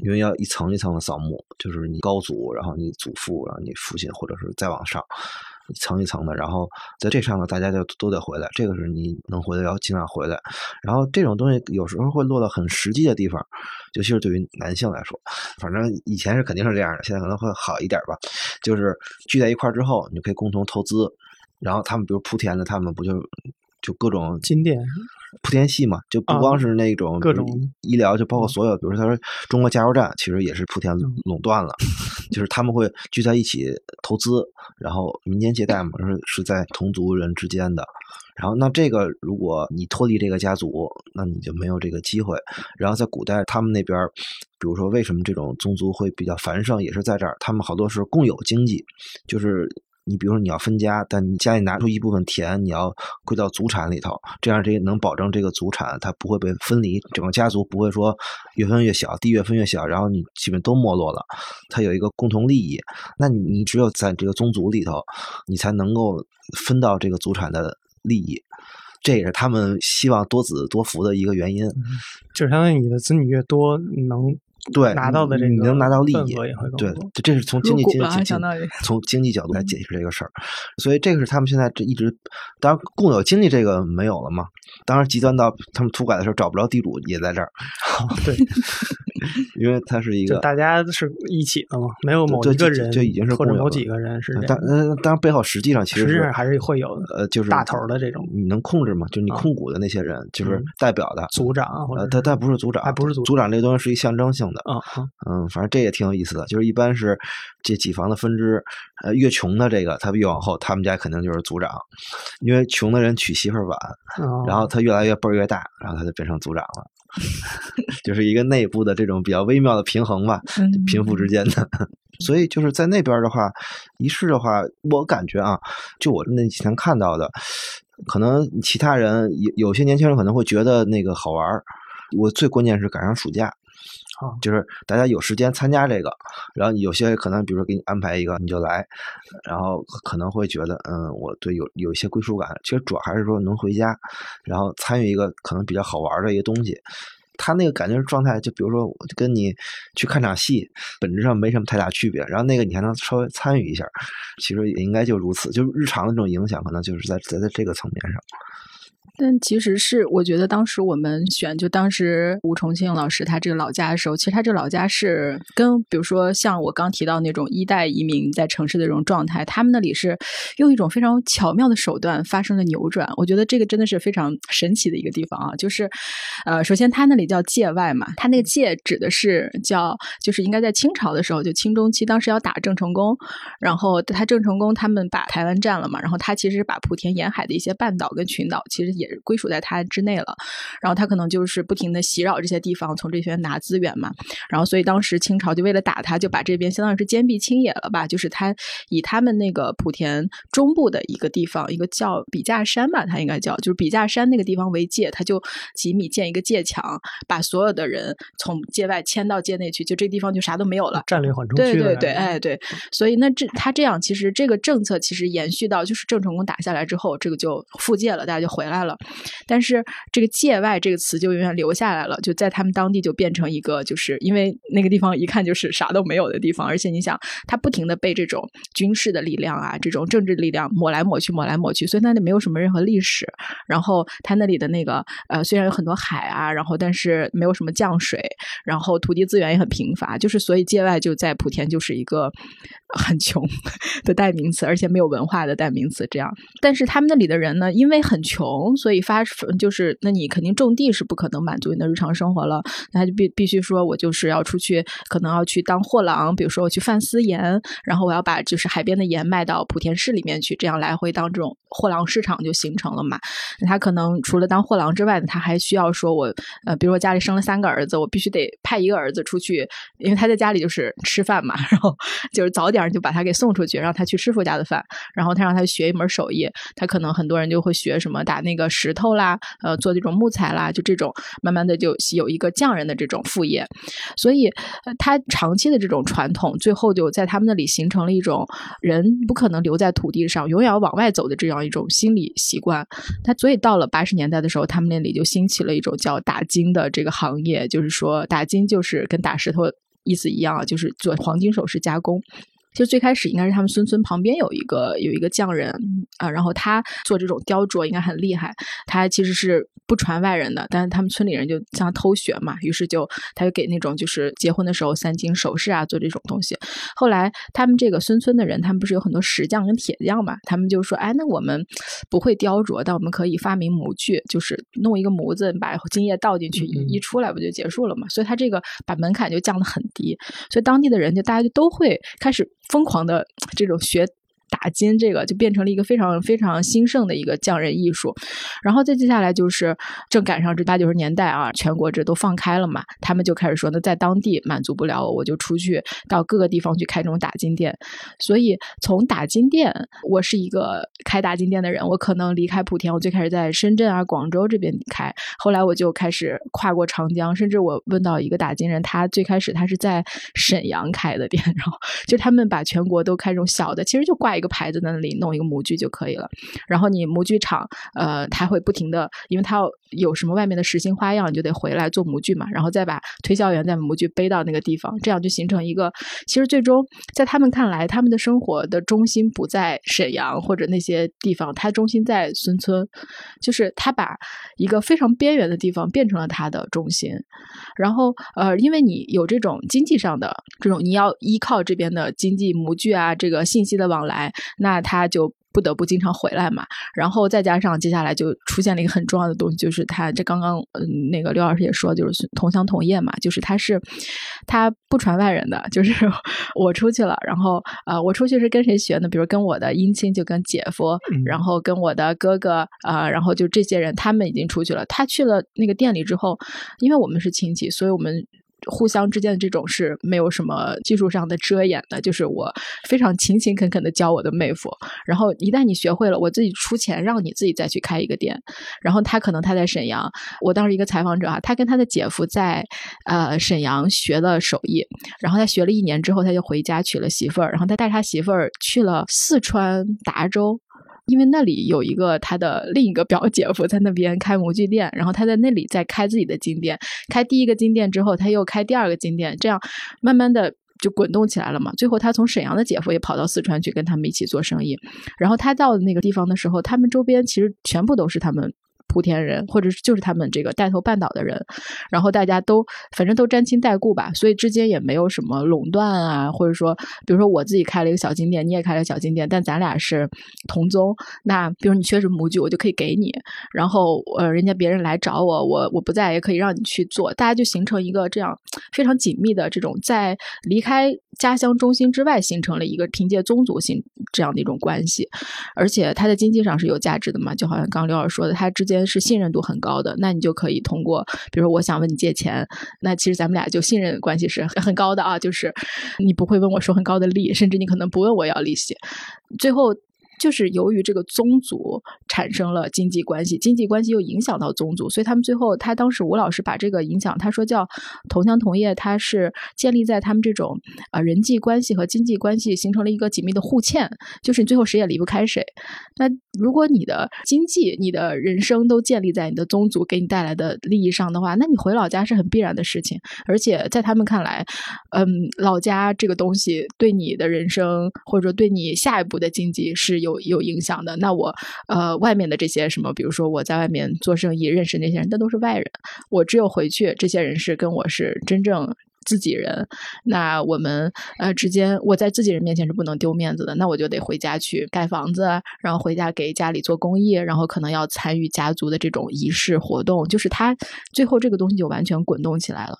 因为要一层一层的扫墓，就是你高祖，然后你祖父，然后你父亲，或者是再往上。一层一层的，然后在这上面，大家就都得回来。这个是你能回来，要尽量回来。然后这种东西有时候会落到很实际的地方，尤其是对于男性来说。反正以前是肯定是这样的，现在可能会好一点吧。就是聚在一块之后，你就可以共同投资。然后他们比如莆田的，他们不就就各种金店。莆田系嘛，就不光是那种各种医疗，就包括所有，比如说他说中国加油站，其实也是莆田垄断了，<laughs> 就是他们会聚在一起投资，然后民间借贷嘛，是是在同族人之间的。然后那这个如果你脱离这个家族，那你就没有这个机会。然后在古代，他们那边，比如说为什么这种宗族会比较繁盛，也是在这儿，他们好多是共有经济，就是。你比如说你要分家，但你家里拿出一部分田，你要归到祖产里头，这样这能保证这个祖产它不会被分离，整个家族不会说越分越小，地越分越小，然后你基本都没落了。它有一个共同利益，那你只有在这个宗族里头，你才能够分到这个祖产的利益，这也是他们希望多子多福的一个原因。就是相当于你的子女越多，能。对，拿到的这个你能拿到利益，对，这是从经济经济从经济角度来解释这个事儿，所以这个是他们现在这一直，当然共有经济这个没有了嘛，当然极端到他们土改的时候找不着地主也在这儿，<laughs> 对，因为它是一个大家是一起的嘛，没有某一个人就已经是或者某几个人是，但嗯，当然背后实际上其实实际上还是会有呃，就是大头的这种，你能控制吗？就你控股的那些人，就是代表的组长，呃，他他不是组长，还不是组组长，这东西是一象征性的。啊嗯，反正这也挺有意思的，就是一般是这几房的分支，呃，越穷的这个他越往后，他们家肯定就是组长，因为穷的人娶媳妇晚，然后他越来越辈儿越大，然后他就变成组长了，<laughs> 就是一个内部的这种比较微妙的平衡吧，贫富之间的。<laughs> 所以就是在那边的话，仪式的话，我感觉啊，就我那几天看到的，可能其他人有有些年轻人可能会觉得那个好玩儿，我最关键是赶上暑假。就是大家有时间参加这个，然后有些可能比如说给你安排一个你就来，然后可能会觉得嗯我对有有一些归属感，其实主要还是说能回家，然后参与一个可能比较好玩的一个东西。他那个感觉状态，就比如说，跟你去看场戏，本质上没什么太大区别。然后那个你还能稍微参与一下，其实也应该就如此。就日常的这种影响，可能就是在在在这个层面上。但其实是，我觉得当时我们选，就当时吴重庆老师他这个老家的时候，其实他这个老家是跟比如说像我刚提到那种一代移民在城市的这种状态，他们那里是用一种非常巧妙的手段发生了扭转。我觉得这个真的是非常神奇的一个地方啊！就是，呃，首先他那里叫界外嘛，他那个界指的是叫，就是应该在清朝的时候，就清中期，当时要打郑成功，然后他郑成功他们把台湾占了嘛，然后他其实把莆田沿海的一些半岛跟群岛，其实也。归属在他之内了，然后他可能就是不停的袭扰这些地方，从这些拿资源嘛。然后所以当时清朝就为了打他，就把这边相当于是坚壁清野了吧？就是他以他们那个莆田中部的一个地方，一个叫笔架山吧，他应该叫就是笔架山那个地方为界，他就几米建一个界墙，把所有的人从界外迁到界内去，就这地方就啥都没有了。战略缓冲区。对对对，哎对。所以那这他这样，其实这个政策其实延续到就是郑成功打下来之后，这个就复界了，大家就回来了。但是这个“界外”这个词就永远留下来了，就在他们当地就变成一个，就是因为那个地方一看就是啥都没有的地方，而且你想，它不停的被这种军事的力量啊，这种政治力量抹来抹去，抹来抹去，所以那里没有什么任何历史。然后它那里的那个呃，虽然有很多海啊，然后但是没有什么降水，然后土地资源也很贫乏，就是所以“界外”就在莆田就是一个很穷的代名词，而且没有文化的代名词。这样，但是他们那里的人呢，因为很穷，所以所以发。就是，那你肯定种地是不可能满足你的日常生活了，那他就必必须说，我就是要出去，可能要去当货郎，比如说我去贩私盐，然后我要把就是海边的盐卖到莆田市里面去，这样来回当这种货郎市场就形成了嘛。他可能除了当货郎之外，他还需要说，我呃，比如说家里生了三个儿子，我必须得派一个儿子出去，因为他在家里就是吃饭嘛，然后就是早点就把他给送出去，让他去师傅家的饭，然后他让他学一门手艺，他可能很多人就会学什么打那个石头啦。呃，做这种木材啦，就这种，慢慢的就有一个匠人的这种副业，所以他长期的这种传统，最后就在他们那里形成了一种人不可能留在土地上，永远要往外走的这样一种心理习惯。他所以到了八十年代的时候，他们那里就兴起了一种叫打金的这个行业，就是说打金就是跟打石头意思一样，就是做黄金首饰加工。就最开始应该是他们孙村旁边有一个有一个匠人啊，然后他做这种雕琢应该很厉害，他其实是不传外人的，但是他们村里人就向他偷学嘛，于是就他就给那种就是结婚的时候三金首饰啊做这种东西。后来他们这个孙村的人，他们不是有很多石匠跟铁匠嘛，他们就说，哎，那我们不会雕琢，但我们可以发明模具，就是弄一个模子，把金液倒进去，一一出来不就结束了嘛？所以他这个把门槛就降得很低，所以当地的人就大家就都会开始。疯狂的这种学。打金这个就变成了一个非常非常兴盛的一个匠人艺术，然后再接下来就是正赶上这八九十年代啊，全国这都放开了嘛，他们就开始说，那在当地满足不了我，我就出去到各个地方去开这种打金店。所以从打金店，我是一个开打金店的人，我可能离开莆田，我最开始在深圳啊、广州这边开，后来我就开始跨过长江，甚至我问到一个打金人，他最开始他是在沈阳开的店，然后就他们把全国都开这种小的，其实就挂。一个牌子在那里弄一个模具就可以了，然后你模具厂，呃，他会不停的，因为他要有什么外面的实心花样，你就得回来做模具嘛，然后再把推销员再把模具背到那个地方，这样就形成一个，其实最终在他们看来，他们的生活的中心不在沈阳或者那些地方，他中心在孙村，就是他把一个非常边缘的地方变成了他的中心，然后呃，因为你有这种经济上的这种，你要依靠这边的经济模具啊，这个信息的往来。那他就不得不经常回来嘛，然后再加上接下来就出现了一个很重要的东西，就是他这刚刚嗯那个刘老师也说，就是同乡同业嘛，就是他是他不传外人的，就是我出去了，然后呃我出去是跟谁学呢？比如跟我的姻亲，就跟姐夫，然后跟我的哥哥啊，然后就这些人，他们已经出去了。他去了那个店里之后，因为我们是亲戚，所以我们。互相之间的这种是没有什么技术上的遮掩的，就是我非常勤勤恳恳的教我的妹夫，然后一旦你学会了，我自己出钱让你自己再去开一个店。然后他可能他在沈阳，我当时一个采访者啊，他跟他的姐夫在呃沈阳学了手艺，然后他学了一年之后，他就回家娶了媳妇儿，然后他带他媳妇儿去了四川达州。因为那里有一个他的另一个表姐夫在那边开模具店，然后他在那里再开自己的金店，开第一个金店之后，他又开第二个金店，这样慢慢的就滚动起来了嘛。最后他从沈阳的姐夫也跑到四川去跟他们一起做生意，然后他到那个地方的时候，他们周边其实全部都是他们。莆田人，或者就是他们这个带头半岛的人，然后大家都反正都沾亲带故吧，所以之间也没有什么垄断啊，或者说，比如说我自己开了一个小金店，你也开了小金店，但咱俩是同宗，那比如你缺什么模具，我就可以给你，然后呃，人家别人来找我，我我不在也可以让你去做，大家就形成一个这样非常紧密的这种在离开家乡中心之外形成了一个凭借宗族性这样的一种关系，而且它在经济上是有价值的嘛，就好像刚刘老师说的，它之间。是信任度很高的，那你就可以通过，比如说我想问你借钱，那其实咱们俩就信任关系是很高的啊，就是你不会问我收很高的利，甚至你可能不问我要利息，最后。就是由于这个宗族产生了经济关系，经济关系又影响到宗族，所以他们最后，他当时吴老师把这个影响，他说叫同乡同业，他是建立在他们这种啊人际关系和经济关系形成了一个紧密的互嵌，就是你最后谁也离不开谁。那如果你的经济、你的人生都建立在你的宗族给你带来的利益上的话，那你回老家是很必然的事情。而且在他们看来，嗯，老家这个东西对你的人生或者说对你下一步的经济是有。有有影响的，那我呃外面的这些什么，比如说我在外面做生意认识那些人，那都是外人。我只有回去，这些人是跟我是真正自己人。那我们呃之间，我在自己人面前是不能丢面子的。那我就得回家去盖房子，然后回家给家里做公益，然后可能要参与家族的这种仪式活动。就是他最后这个东西就完全滚动起来了。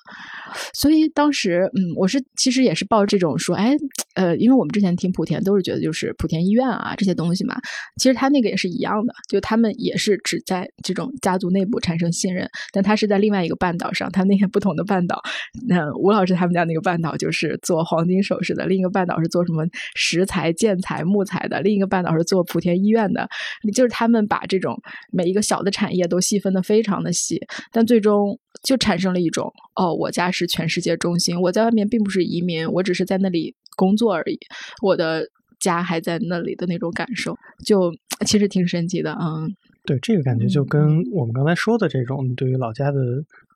所以当时，嗯，我是其实也是抱这种说，哎，呃，因为我们之前听莆田都是觉得就是莆田医院啊这些东西嘛，其实他那个也是一样的，就他们也是只在这种家族内部产生信任，但他是在另外一个半岛上，他那些不同的半岛，那吴老师他们家那个半岛就是做黄金首饰的，另一个半岛是做什么石材、建材、木材的，另一个半岛是做莆田医院的，就是他们把这种每一个小的产业都细分的非常的细，但最终。就产生了一种哦，我家是全世界中心，我在外面并不是移民，我只是在那里工作而已，我的家还在那里的那种感受，就其实挺神奇的，嗯，对，这个感觉就跟我们刚才说的这种对于老家的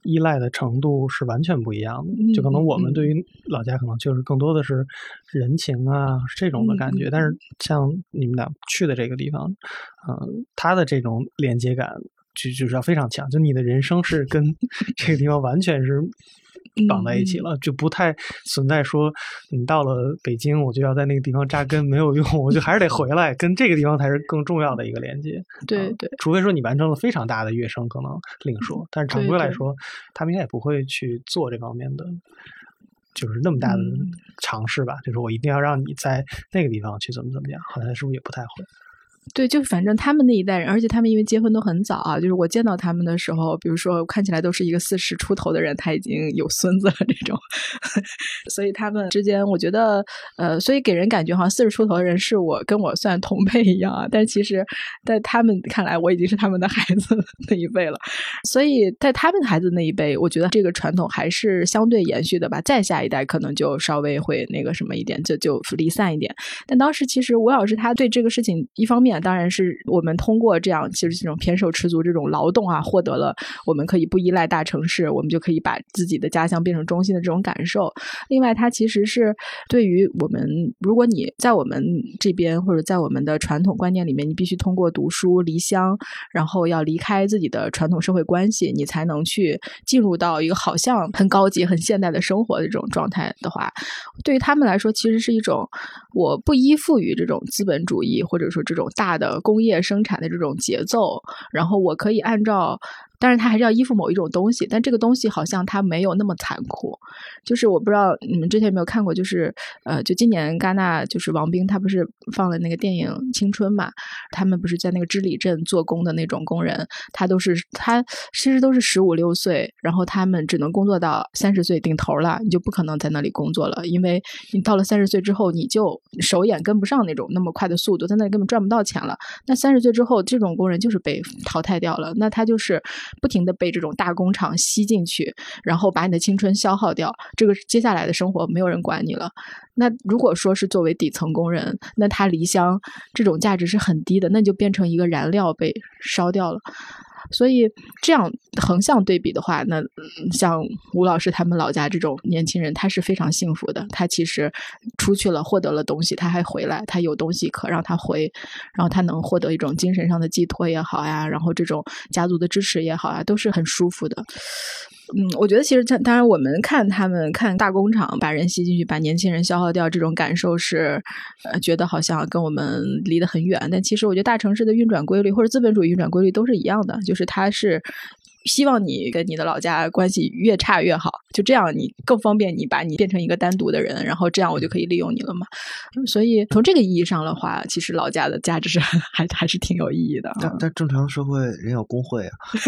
依赖的程度是完全不一样的，就可能我们对于老家可能就是更多的是人情啊这种的感觉，但是像你们俩去的这个地方，嗯，它的这种连接感。就就是要非常强，就你的人生是跟 <laughs> 这个地方完全是绑在一起了，就不太存在说你到了北京，我就要在那个地方扎根没有用，我就还是得回来，跟这个地方才是更重要的一个连接。<laughs> 对对，除非说你完成了非常大的跃升，可能另说，但是常规来说，他们应该也不会去做这方面的，就是那么大的尝试吧。就是我一定要让你在那个地方去怎么怎么样，好像是不是也不太会。对，就是反正他们那一代人，而且他们因为结婚都很早啊，就是我见到他们的时候，比如说看起来都是一个四十出头的人，他已经有孙子了这种，<laughs> 所以他们之间，我觉得，呃，所以给人感觉好像四十出头的人是我跟我算同辈一样啊，但其实，在他们看来，我已经是他们的孩子那一辈了，所以在他们孩子那一辈，我觉得这个传统还是相对延续的吧，再下一代可能就稍微会那个什么一点，就就离散一点。但当时其实吴老师他对这个事情一方面。当然是我们通过这样，其实这种偏瘦吃足这种劳动啊，获得了我们可以不依赖大城市，我们就可以把自己的家乡变成中心的这种感受。另外，它其实是对于我们，如果你在我们这边或者在我们的传统观念里面，你必须通过读书离乡，然后要离开自己的传统社会关系，你才能去进入到一个好像很高级、很现代的生活的这种状态的话，对于他们来说，其实是一种我不依附于这种资本主义，或者说这种大。大的工业生产的这种节奏，然后我可以按照但是他还是要依附某一种东西，但这个东西好像他没有那么残酷。就是我不知道你们之前有没有看过，就是呃，就今年戛纳就是王冰他不是放了那个电影《青春》嘛？他们不是在那个织里镇做工的那种工人，他都是他其实都是十五六岁，然后他们只能工作到三十岁顶头了，你就不可能在那里工作了，因为你到了三十岁之后，你就手眼跟不上那种那么快的速度，在那里根本赚不到钱了。那三十岁之后，这种工人就是被淘汰掉了，那他就是不停的被这种大工厂吸进去，然后把你的青春消耗掉。这个接下来的生活没有人管你了。那如果说是作为底层工人，那他离乡这种价值是很低的，那就变成一个燃料被烧掉了。所以这样横向对比的话，那像吴老师他们老家这种年轻人，他是非常幸福的。他其实出去了，获得了东西，他还回来，他有东西可让他回，然后他能获得一种精神上的寄托也好呀，然后这种家族的支持也好啊，都是很舒服的。嗯，我觉得其实当当然，我们看他们看大工厂把人吸进去，把年轻人消耗掉，这种感受是，呃，觉得好像跟我们离得很远。但其实我觉得大城市的运转规律或者资本主义运转规律都是一样的，就是它是希望你跟你的老家关系越差越好，就这样你更方便你把你变成一个单独的人，然后这样我就可以利用你了嘛。所以从这个意义上的话，其实老家的价值是 <laughs> 还还是挺有意义的。但但正常社会人有工会啊。<laughs>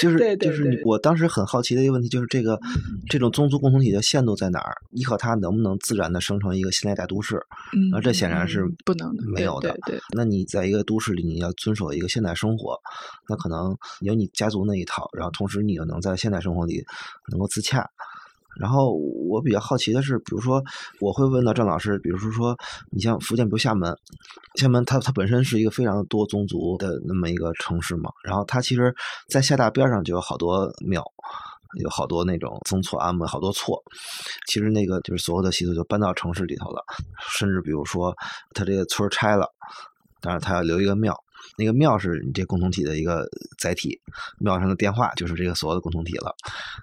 就是就是对我当时很好奇的一个问题，就是这个这种宗族共同体的限度在哪儿？依靠它能不能自然的生成一个现代大都市？嗯，啊，这显然是嗯不能的没有的。对对那你在一个都市里，你要遵守一个现代生活，那可能有你家族那一套，然后同时你又能在现代生活里能够自洽。然后我比较好奇的是，比如说我会问到郑老师，比如说你像福建，比如厦门，厦门它它本身是一个非常多宗族的那么一个城市嘛，然后它其实，在厦大边上就有好多庙。有好多那种宗错庵门，好多错。其实那个就是所有的习俗就搬到城市里头了，甚至比如说他这个村拆了，但是他要留一个庙，那个庙是你这共同体的一个载体，庙上的电话就是这个所有的共同体了。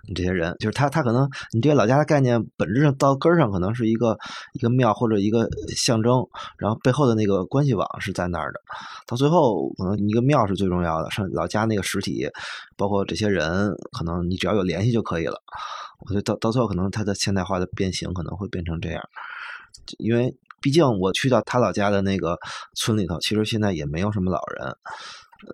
你这些人就是他，他可能你这个老家的概念本质上到根儿上可能是一个一个庙或者一个象征，然后背后的那个关系网是在那儿的。到最后，可能一个庙是最重要的，上老家那个实体，包括这些人，可能你只要有联系就可以了。我觉得到到最后，可能它的现代化的变形可能会变成这样，因为毕竟我去到他老家的那个村里头，其实现在也没有什么老人。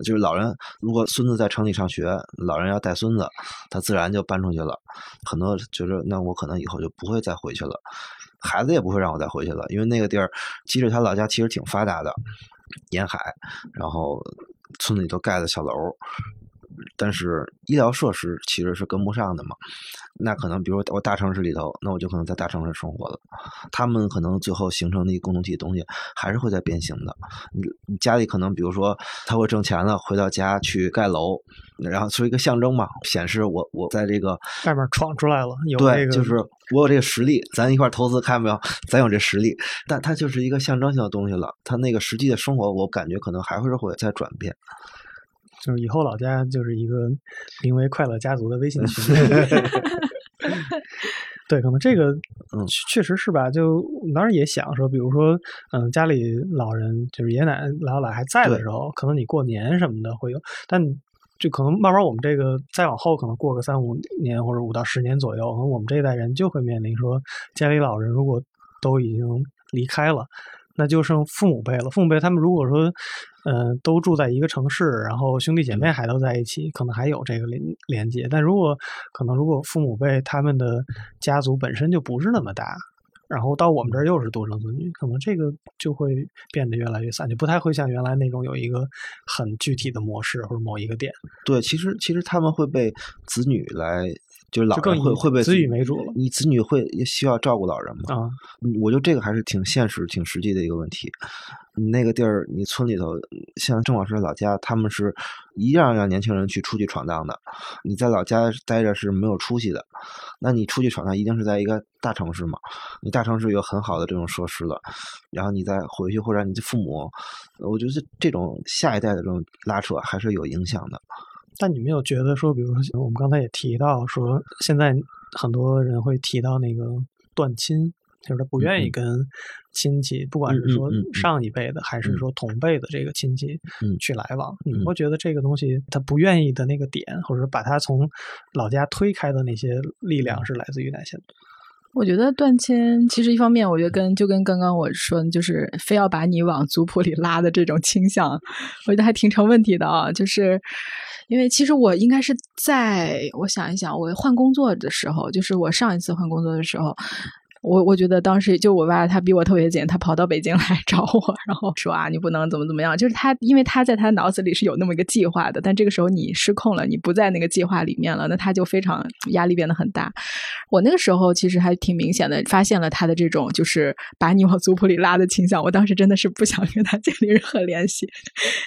就是老人，如果孙子在城里上学，老人要带孙子，他自然就搬出去了。很多觉得，那我可能以后就不会再回去了，孩子也不会让我再回去了，因为那个地儿，即使他老家其实挺发达的，沿海，然后村里都盖的小楼，但是医疗设施其实是跟不上的嘛。那可能比如我大城市里头，那我就可能在大城市生活了。他们可能最后形成的一个共同体的东西，还是会在变形的。你你家里可能比如说他会挣钱了，回到家去盖楼，然后是一个象征嘛，显示我我在这个外面闯出来了，有对，这个就是我有这个实力，咱一块儿投资，看见没有？咱有这实力，但它就是一个象征性的东西了。它那个实际的生活，我感觉可能还会是会在转变。就是以后老家就是一个名为“快乐家族”的微信群。<laughs> <laughs> 对，可能这个嗯确确实是吧？就我当时也想说，比如说，嗯，家里老人就是爷爷奶奶、姥姥姥爷还在的时候，可能你过年什么的会有，但就可能慢慢我们这个再往后，可能过个三五年或者五到十年左右，可能我们这一代人就会面临说，家里老人如果都已经离开了。那就剩父母辈了。父母辈他们如果说，呃，都住在一个城市，然后兄弟姐妹还都在一起，可能还有这个连连接。但如果可能，如果父母辈他们的家族本身就不是那么大，然后到我们这儿又是独生子女，可能这个就会变得越来越散，就不太会像原来那种有一个很具体的模式或者某一个点。对，其实其实他们会被子女来，就是老人会会被子女为主了你子女会也需要照顾老人吗？啊，嗯我觉得这个还是挺现实、挺实际的一个问题。你那个地儿，你村里头，像郑老师老家，他们是一样让年轻人去出去闯荡的。你在老家待着是没有出息的，那你出去闯荡一定是在一个大城市嘛？你大城市有很好的这种设施了，然后你再回去，或者你的父母，我觉得这种下一代的这种拉扯还是有影响的。但你没有觉得说，比如说我们刚才也提到说，现在很多人会提到那个断亲，就是他不愿意跟亲戚，不管是说上一辈的还是说同辈的这个亲戚去来往。你会觉得这个东西他不愿意的那个点，或者说把他从老家推开的那些力量是来自于哪些？我觉得断亲其实一方面，我觉得跟就跟刚刚我说，就是非要把你往族谱里拉的这种倾向，我觉得还挺成问题的啊。就是因为其实我应该是在我想一想，我换工作的时候，就是我上一次换工作的时候。我我觉得当时就我爸他比我特别紧，他跑到北京来 <laughs> 找我，然后说啊，你不能怎么怎么样。就是他，因为他在他脑子里是有那么一个计划的，但这个时候你失控了，你不在那个计划里面了，那他就非常压力变得很大。我那个时候其实还挺明显的，发现了他的这种就是把你往族谱里拉的倾向。我当时真的是不想跟他 <laughs> 建立任何联系。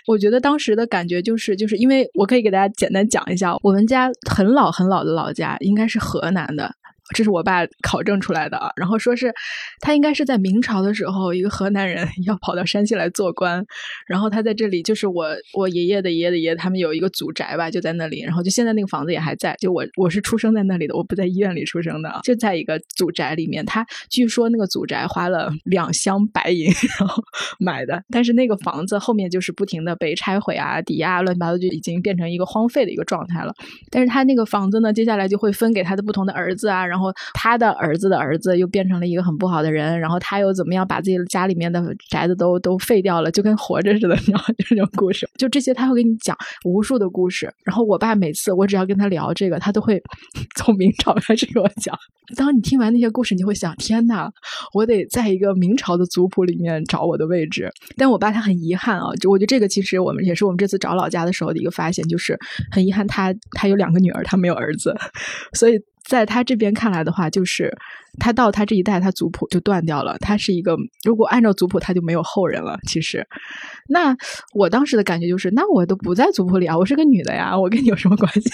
我觉得当时的感觉就是，就是因为我可以给大家简单讲一下，我们家很老很老的老家应该是河南的。这是我爸考证出来的啊，然后说是他应该是在明朝的时候，一个河南人要跑到山西来做官，然后他在这里就是我我爷爷的爷爷的爷爷他们有一个祖宅吧，就在那里，然后就现在那个房子也还在，就我我是出生在那里的，我不在医院里出生的，就在一个祖宅里面。他据说那个祖宅花了两箱白银 <laughs> 然后买的，但是那个房子后面就是不停的被拆毁啊、抵押啊乱七八糟，就已经变成一个荒废的一个状态了。但是他那个房子呢，接下来就会分给他的不同的儿子啊，然后。然后他的儿子的儿子又变成了一个很不好的人，然后他又怎么样把自己的家里面的宅子都都废掉了，就跟活着似的，<laughs> 然后这种故事，就这些他会给你讲无数的故事。然后我爸每次我只要跟他聊这个，他都会 <laughs> 从明朝开始给我讲。当你听完那些故事，你会想：天哪，我得在一个明朝的族谱里面找我的位置。但我爸他很遗憾啊，就我觉得这个其实我们也是我们这次找老家的时候的一个发现，就是很遗憾他他有两个女儿，他没有儿子，<laughs> 所以。在他这边看来的话，就是他到他这一代，他族谱就断掉了。他是一个，如果按照族谱，他就没有后人了。其实，那我当时的感觉就是，那我都不在族谱里啊，我是个女的呀，我跟你有什么关系？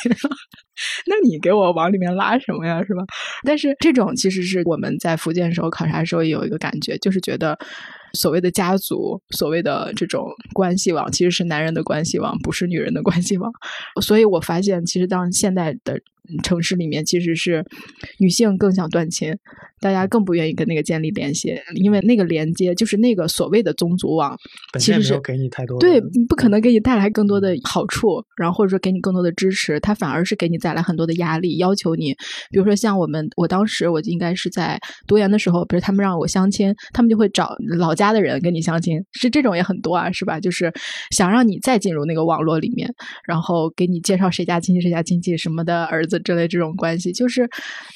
<laughs> 那你给我往里面拉什么呀？是吧？但是这种其实是我们在福建时候考察的时候也有一个感觉，就是觉得所谓的家族，所谓的这种关系网，其实是男人的关系网，不是女人的关系网。所以我发现，其实当现代的。城市里面其实是女性更想断亲，大家更不愿意跟那个建立联系，因为那个连接就是那个所谓的宗族网，其实是给你太多对，不可能给你带来更多的好处，然后或者说给你更多的支持，它反而是给你带来很多的压力，要求你，比如说像我们，我当时我应该是在读研的时候，比如他们让我相亲，他们就会找老家家的人跟你相亲，是这种也很多啊，是吧？就是想让你再进入那个网络里面，然后给你介绍谁家亲戚谁家亲戚什么的儿子。之类这种关系，就是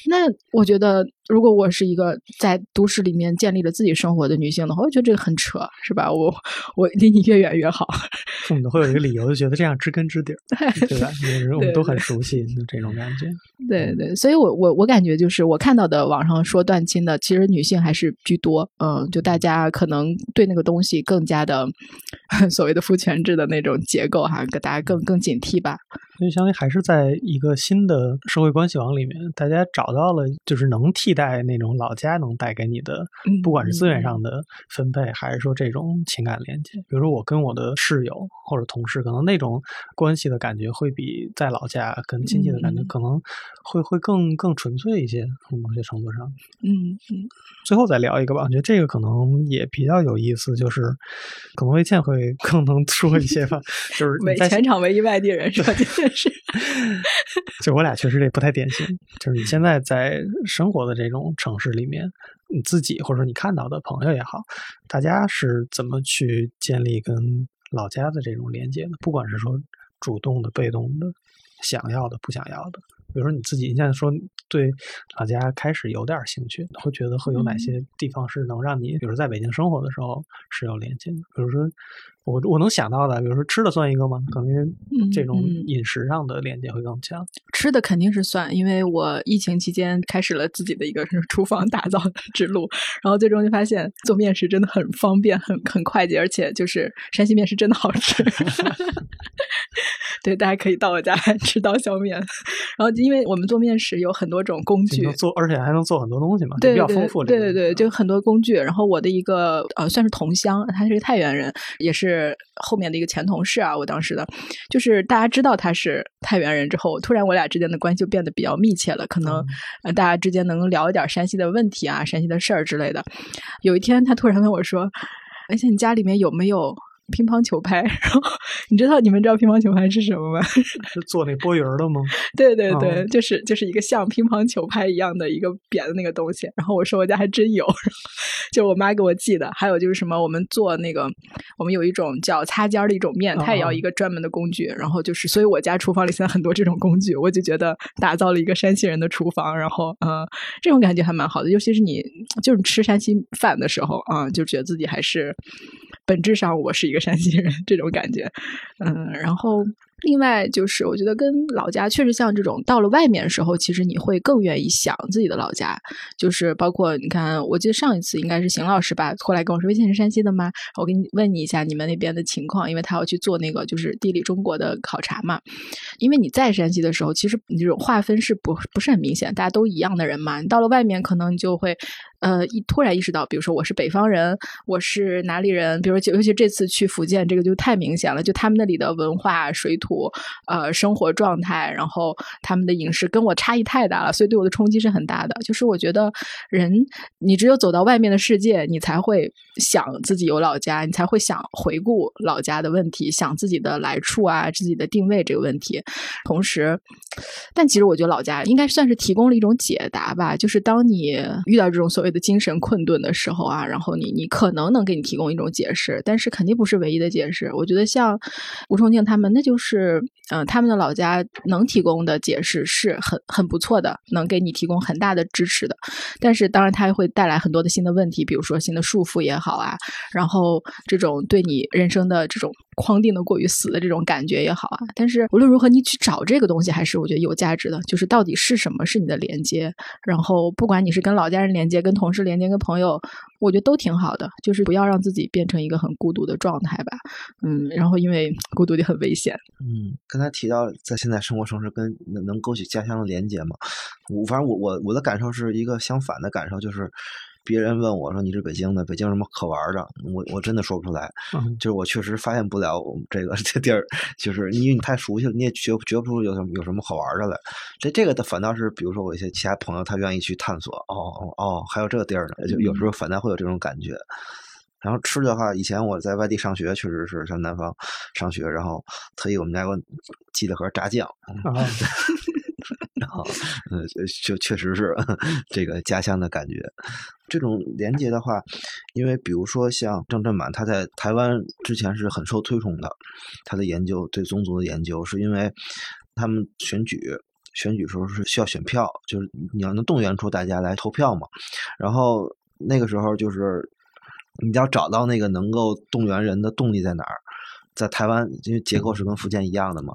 那我觉得，如果我是一个在都市里面建立了自己生活的女性的话，我觉得这个很扯，是吧？我我离你越远越好。<laughs> 父母会有一个理由，就觉得这样知根知底儿，<laughs> 对吧？因为我们都很熟悉这种感觉。对对，所以我我我感觉就是我看到的网上说断亲的，其实女性还是居多。嗯，就大家可能对那个东西更加的 <laughs> 所谓的父权制的那种结构哈，给大家更更警惕吧。所以，相当于还是在一个新的社会关系网里面，大家找到了就是能替代那种老家能带给你的，不管是资源上的分配，还是说这种情感连接。比如说，我跟我的室友或者同事，可能那种关系的感觉会比在老家跟亲戚的感觉可能会会更更纯粹一些，从某些程度上。嗯嗯。最后再聊一个吧，我觉得这个可能也比较有意思，就是可能魏倩会更能说一些吧，<laughs> 就是每全场唯一外地人是吧？是，<laughs> 就我俩确实这不太典型。就是你现在在生活的这种城市里面，你自己或者说你看到的朋友也好，大家是怎么去建立跟老家的这种连接的？不管是说主动的、被动的、想要的、不想要的。比如说你自己，你现在说对老家开始有点兴趣，会觉得会有哪些地方是能让你，比如在北京生活的时候是有连接的？比如说。我我能想到的，比如说吃的算一个吗？可能这种饮食上的连接会更强。吃的肯定是算，因为我疫情期间开始了自己的一个厨房打造之路，然后最终就发现做面食真的很方便、很很快捷，而且就是山西面食真的好吃。<laughs> 对，大家可以到我家吃刀削面。然后因为我们做面食有很多种工具，做而且还能做很多东西嘛，对，比较丰富。对对对，就很多工具。然后我的一个呃算是同乡，他是个太原人，也是。是后面的一个前同事啊，我当时的，就是大家知道他是太原人之后，突然我俩之间的关系就变得比较密切了，可能呃大家之间能聊一点山西的问题啊、山西的事儿之类的。有一天，他突然问我说：“而且你家里面有没有？”乒乓球拍，<laughs> 然后你知道你们知道乒乓球拍是什么吗？<laughs> 是做那波鱼的吗？对对对，就是就是一个像乒乓球拍一样的一个扁的那个东西。然后我说我家还真有，就我妈给我寄的。还有就是什么，我们做那个，我们有一种叫擦尖的一种面，它也要一个专门的工具。然后就是，所以我家厨房里现在很多这种工具，我就觉得打造了一个山西人的厨房。然后嗯，这种感觉还蛮好的，尤其是你就是吃山西饭的时候啊，就觉得自己还是。本质上，我是一个山西人，这种感觉，嗯，然后。另外就是，我觉得跟老家确实像这种，到了外面的时候，其实你会更愿意想自己的老家。就是包括你看，我记得上一次应该是邢老师吧，过来跟我说：“微信是山西的吗？”我给你问你一下你们那边的情况，因为他要去做那个就是地理中国的考察嘛。因为你在山西的时候，其实你这种划分是不不是很明显，大家都一样的人嘛。你到了外面，可能你就会呃一突然意识到，比如说我是北方人，我是哪里人？比如尤其这次去福建，这个就太明显了，就他们那里的文化水土。土呃生活状态，然后他们的饮食跟我差异太大了，所以对我的冲击是很大的。就是我觉得人，你只有走到外面的世界，你才会想自己有老家，你才会想回顾老家的问题，想自己的来处啊，自己的定位这个问题。同时，但其实我觉得老家应该算是提供了一种解答吧。就是当你遇到这种所谓的精神困顿的时候啊，然后你你可能能给你提供一种解释，但是肯定不是唯一的解释。我觉得像吴重庆他们，那就是。是，嗯，他们的老家能提供的解释是很很不错的，能给你提供很大的支持的。但是，当然，它会带来很多的新的问题，比如说新的束缚也好啊，然后这种对你人生的这种。框定的过于死的这种感觉也好啊，但是无论如何，你去找这个东西还是我觉得有价值的。就是到底是什么是你的连接，然后不管你是跟老家人连接、跟同事连接、跟朋友，我觉得都挺好的。就是不要让自己变成一个很孤独的状态吧。嗯，然后因为孤独就很危险。嗯，刚才提到在现在生活城市跟能勾起家乡的连接嘛，我反正我我我的感受是一个相反的感受，就是。别人问我说：“你是北京的，北京有什么可玩的？”我我真的说不出来，就是我确实发现不了这个 <laughs> 这地儿，就是因为你太熟悉了，你也觉觉不出有什么有什么好玩的来。这这个的反倒是，比如说我一些其他朋友，他愿意去探索。哦哦哦，还有这个地儿呢，就有时候反倒会有这种感觉。然后吃的话，以前我在外地上学，确实是上南方上学，然后特意我们家给我寄了盒炸酱。<laughs> 然后，呃，就确实是这个家乡的感觉。这种连接的话，因为比如说像郑振满，他在台湾之前是很受推崇的。他的研究对宗族的研究，是因为他们选举选举时候是需要选票，就是你要能动员出大家来投票嘛。然后那个时候就是你要找到那个能够动员人的动力在哪儿，在台湾，因为结构是跟福建一样的嘛。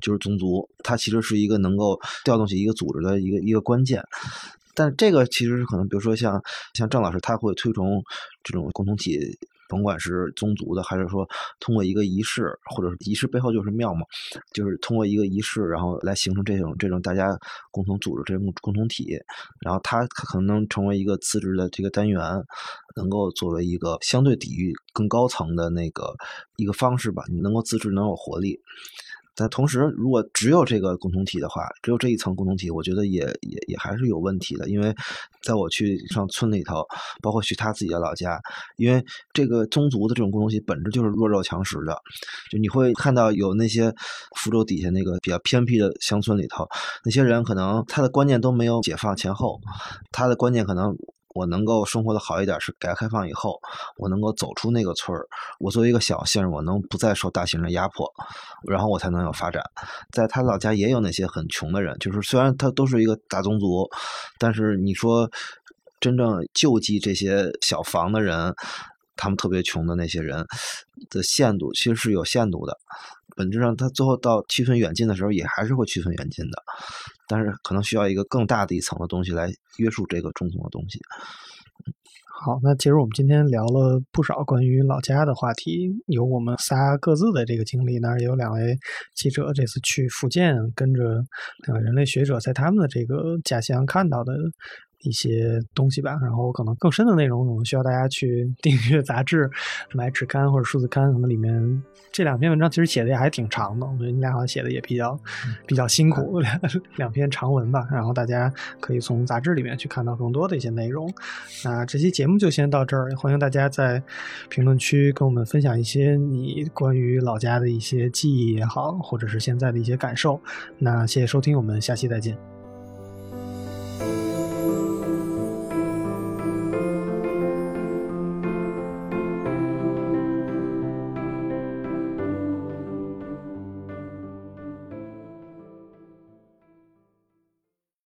就是宗族，它其实是一个能够调动起一个组织的一个一个关键。但这个其实是可能，比如说像像郑老师，他会推崇这种共同体，甭管是宗族的，还是说通过一个仪式，或者仪式背后就是庙嘛，就是通过一个仪式，然后来形成这种这种大家共同组织这种共同体，然后它可能能成为一个自治的这个单元，能够作为一个相对抵御更高层的那个一个方式吧，你能够自治，能有活力。但同时，如果只有这个共同体的话，只有这一层共同体，我觉得也也也还是有问题的。因为在我去上村里头，包括去他自己的老家，因为这个宗族的这种共同体本质就是弱肉强食的，就你会看到有那些福州底下那个比较偏僻的乡村里头，那些人可能他的观念都没有解放前后，他的观念可能。我能够生活的好一点，是改革开放以后，我能够走出那个村儿。我作为一个小县，我能不再受大型的压迫，然后我才能有发展。在他老家也有那些很穷的人，就是虽然他都是一个大宗族，但是你说真正救济这些小房的人，他们特别穷的那些人的限度，其实是有限度的。本质上，他最后到区分远近的时候，也还是会区分远近的。但是可能需要一个更大的一层的东西来约束这个中统的东西。好，那其实我们今天聊了不少关于老家的话题，有我们仨各自的这个经历，那也有两位记者这次去福建，跟着两位人类学者在他们的这个家乡看到的。一些东西吧。然后可能更深的内容，可能需要大家去 <laughs> 订阅杂志、买纸刊或者数字刊，可能里面这两篇文章其实写的也还挺长的。我觉得你俩好像写的也比较比较辛苦，两两篇长文吧。然后大家可以从杂志里面去看到更多的一些内容。那这期节目就先到这儿，欢迎大家在评论区跟我们分享一些你关于老家的一些记忆也好，或者是现在的一些感受。那谢谢收听，我们下期再见。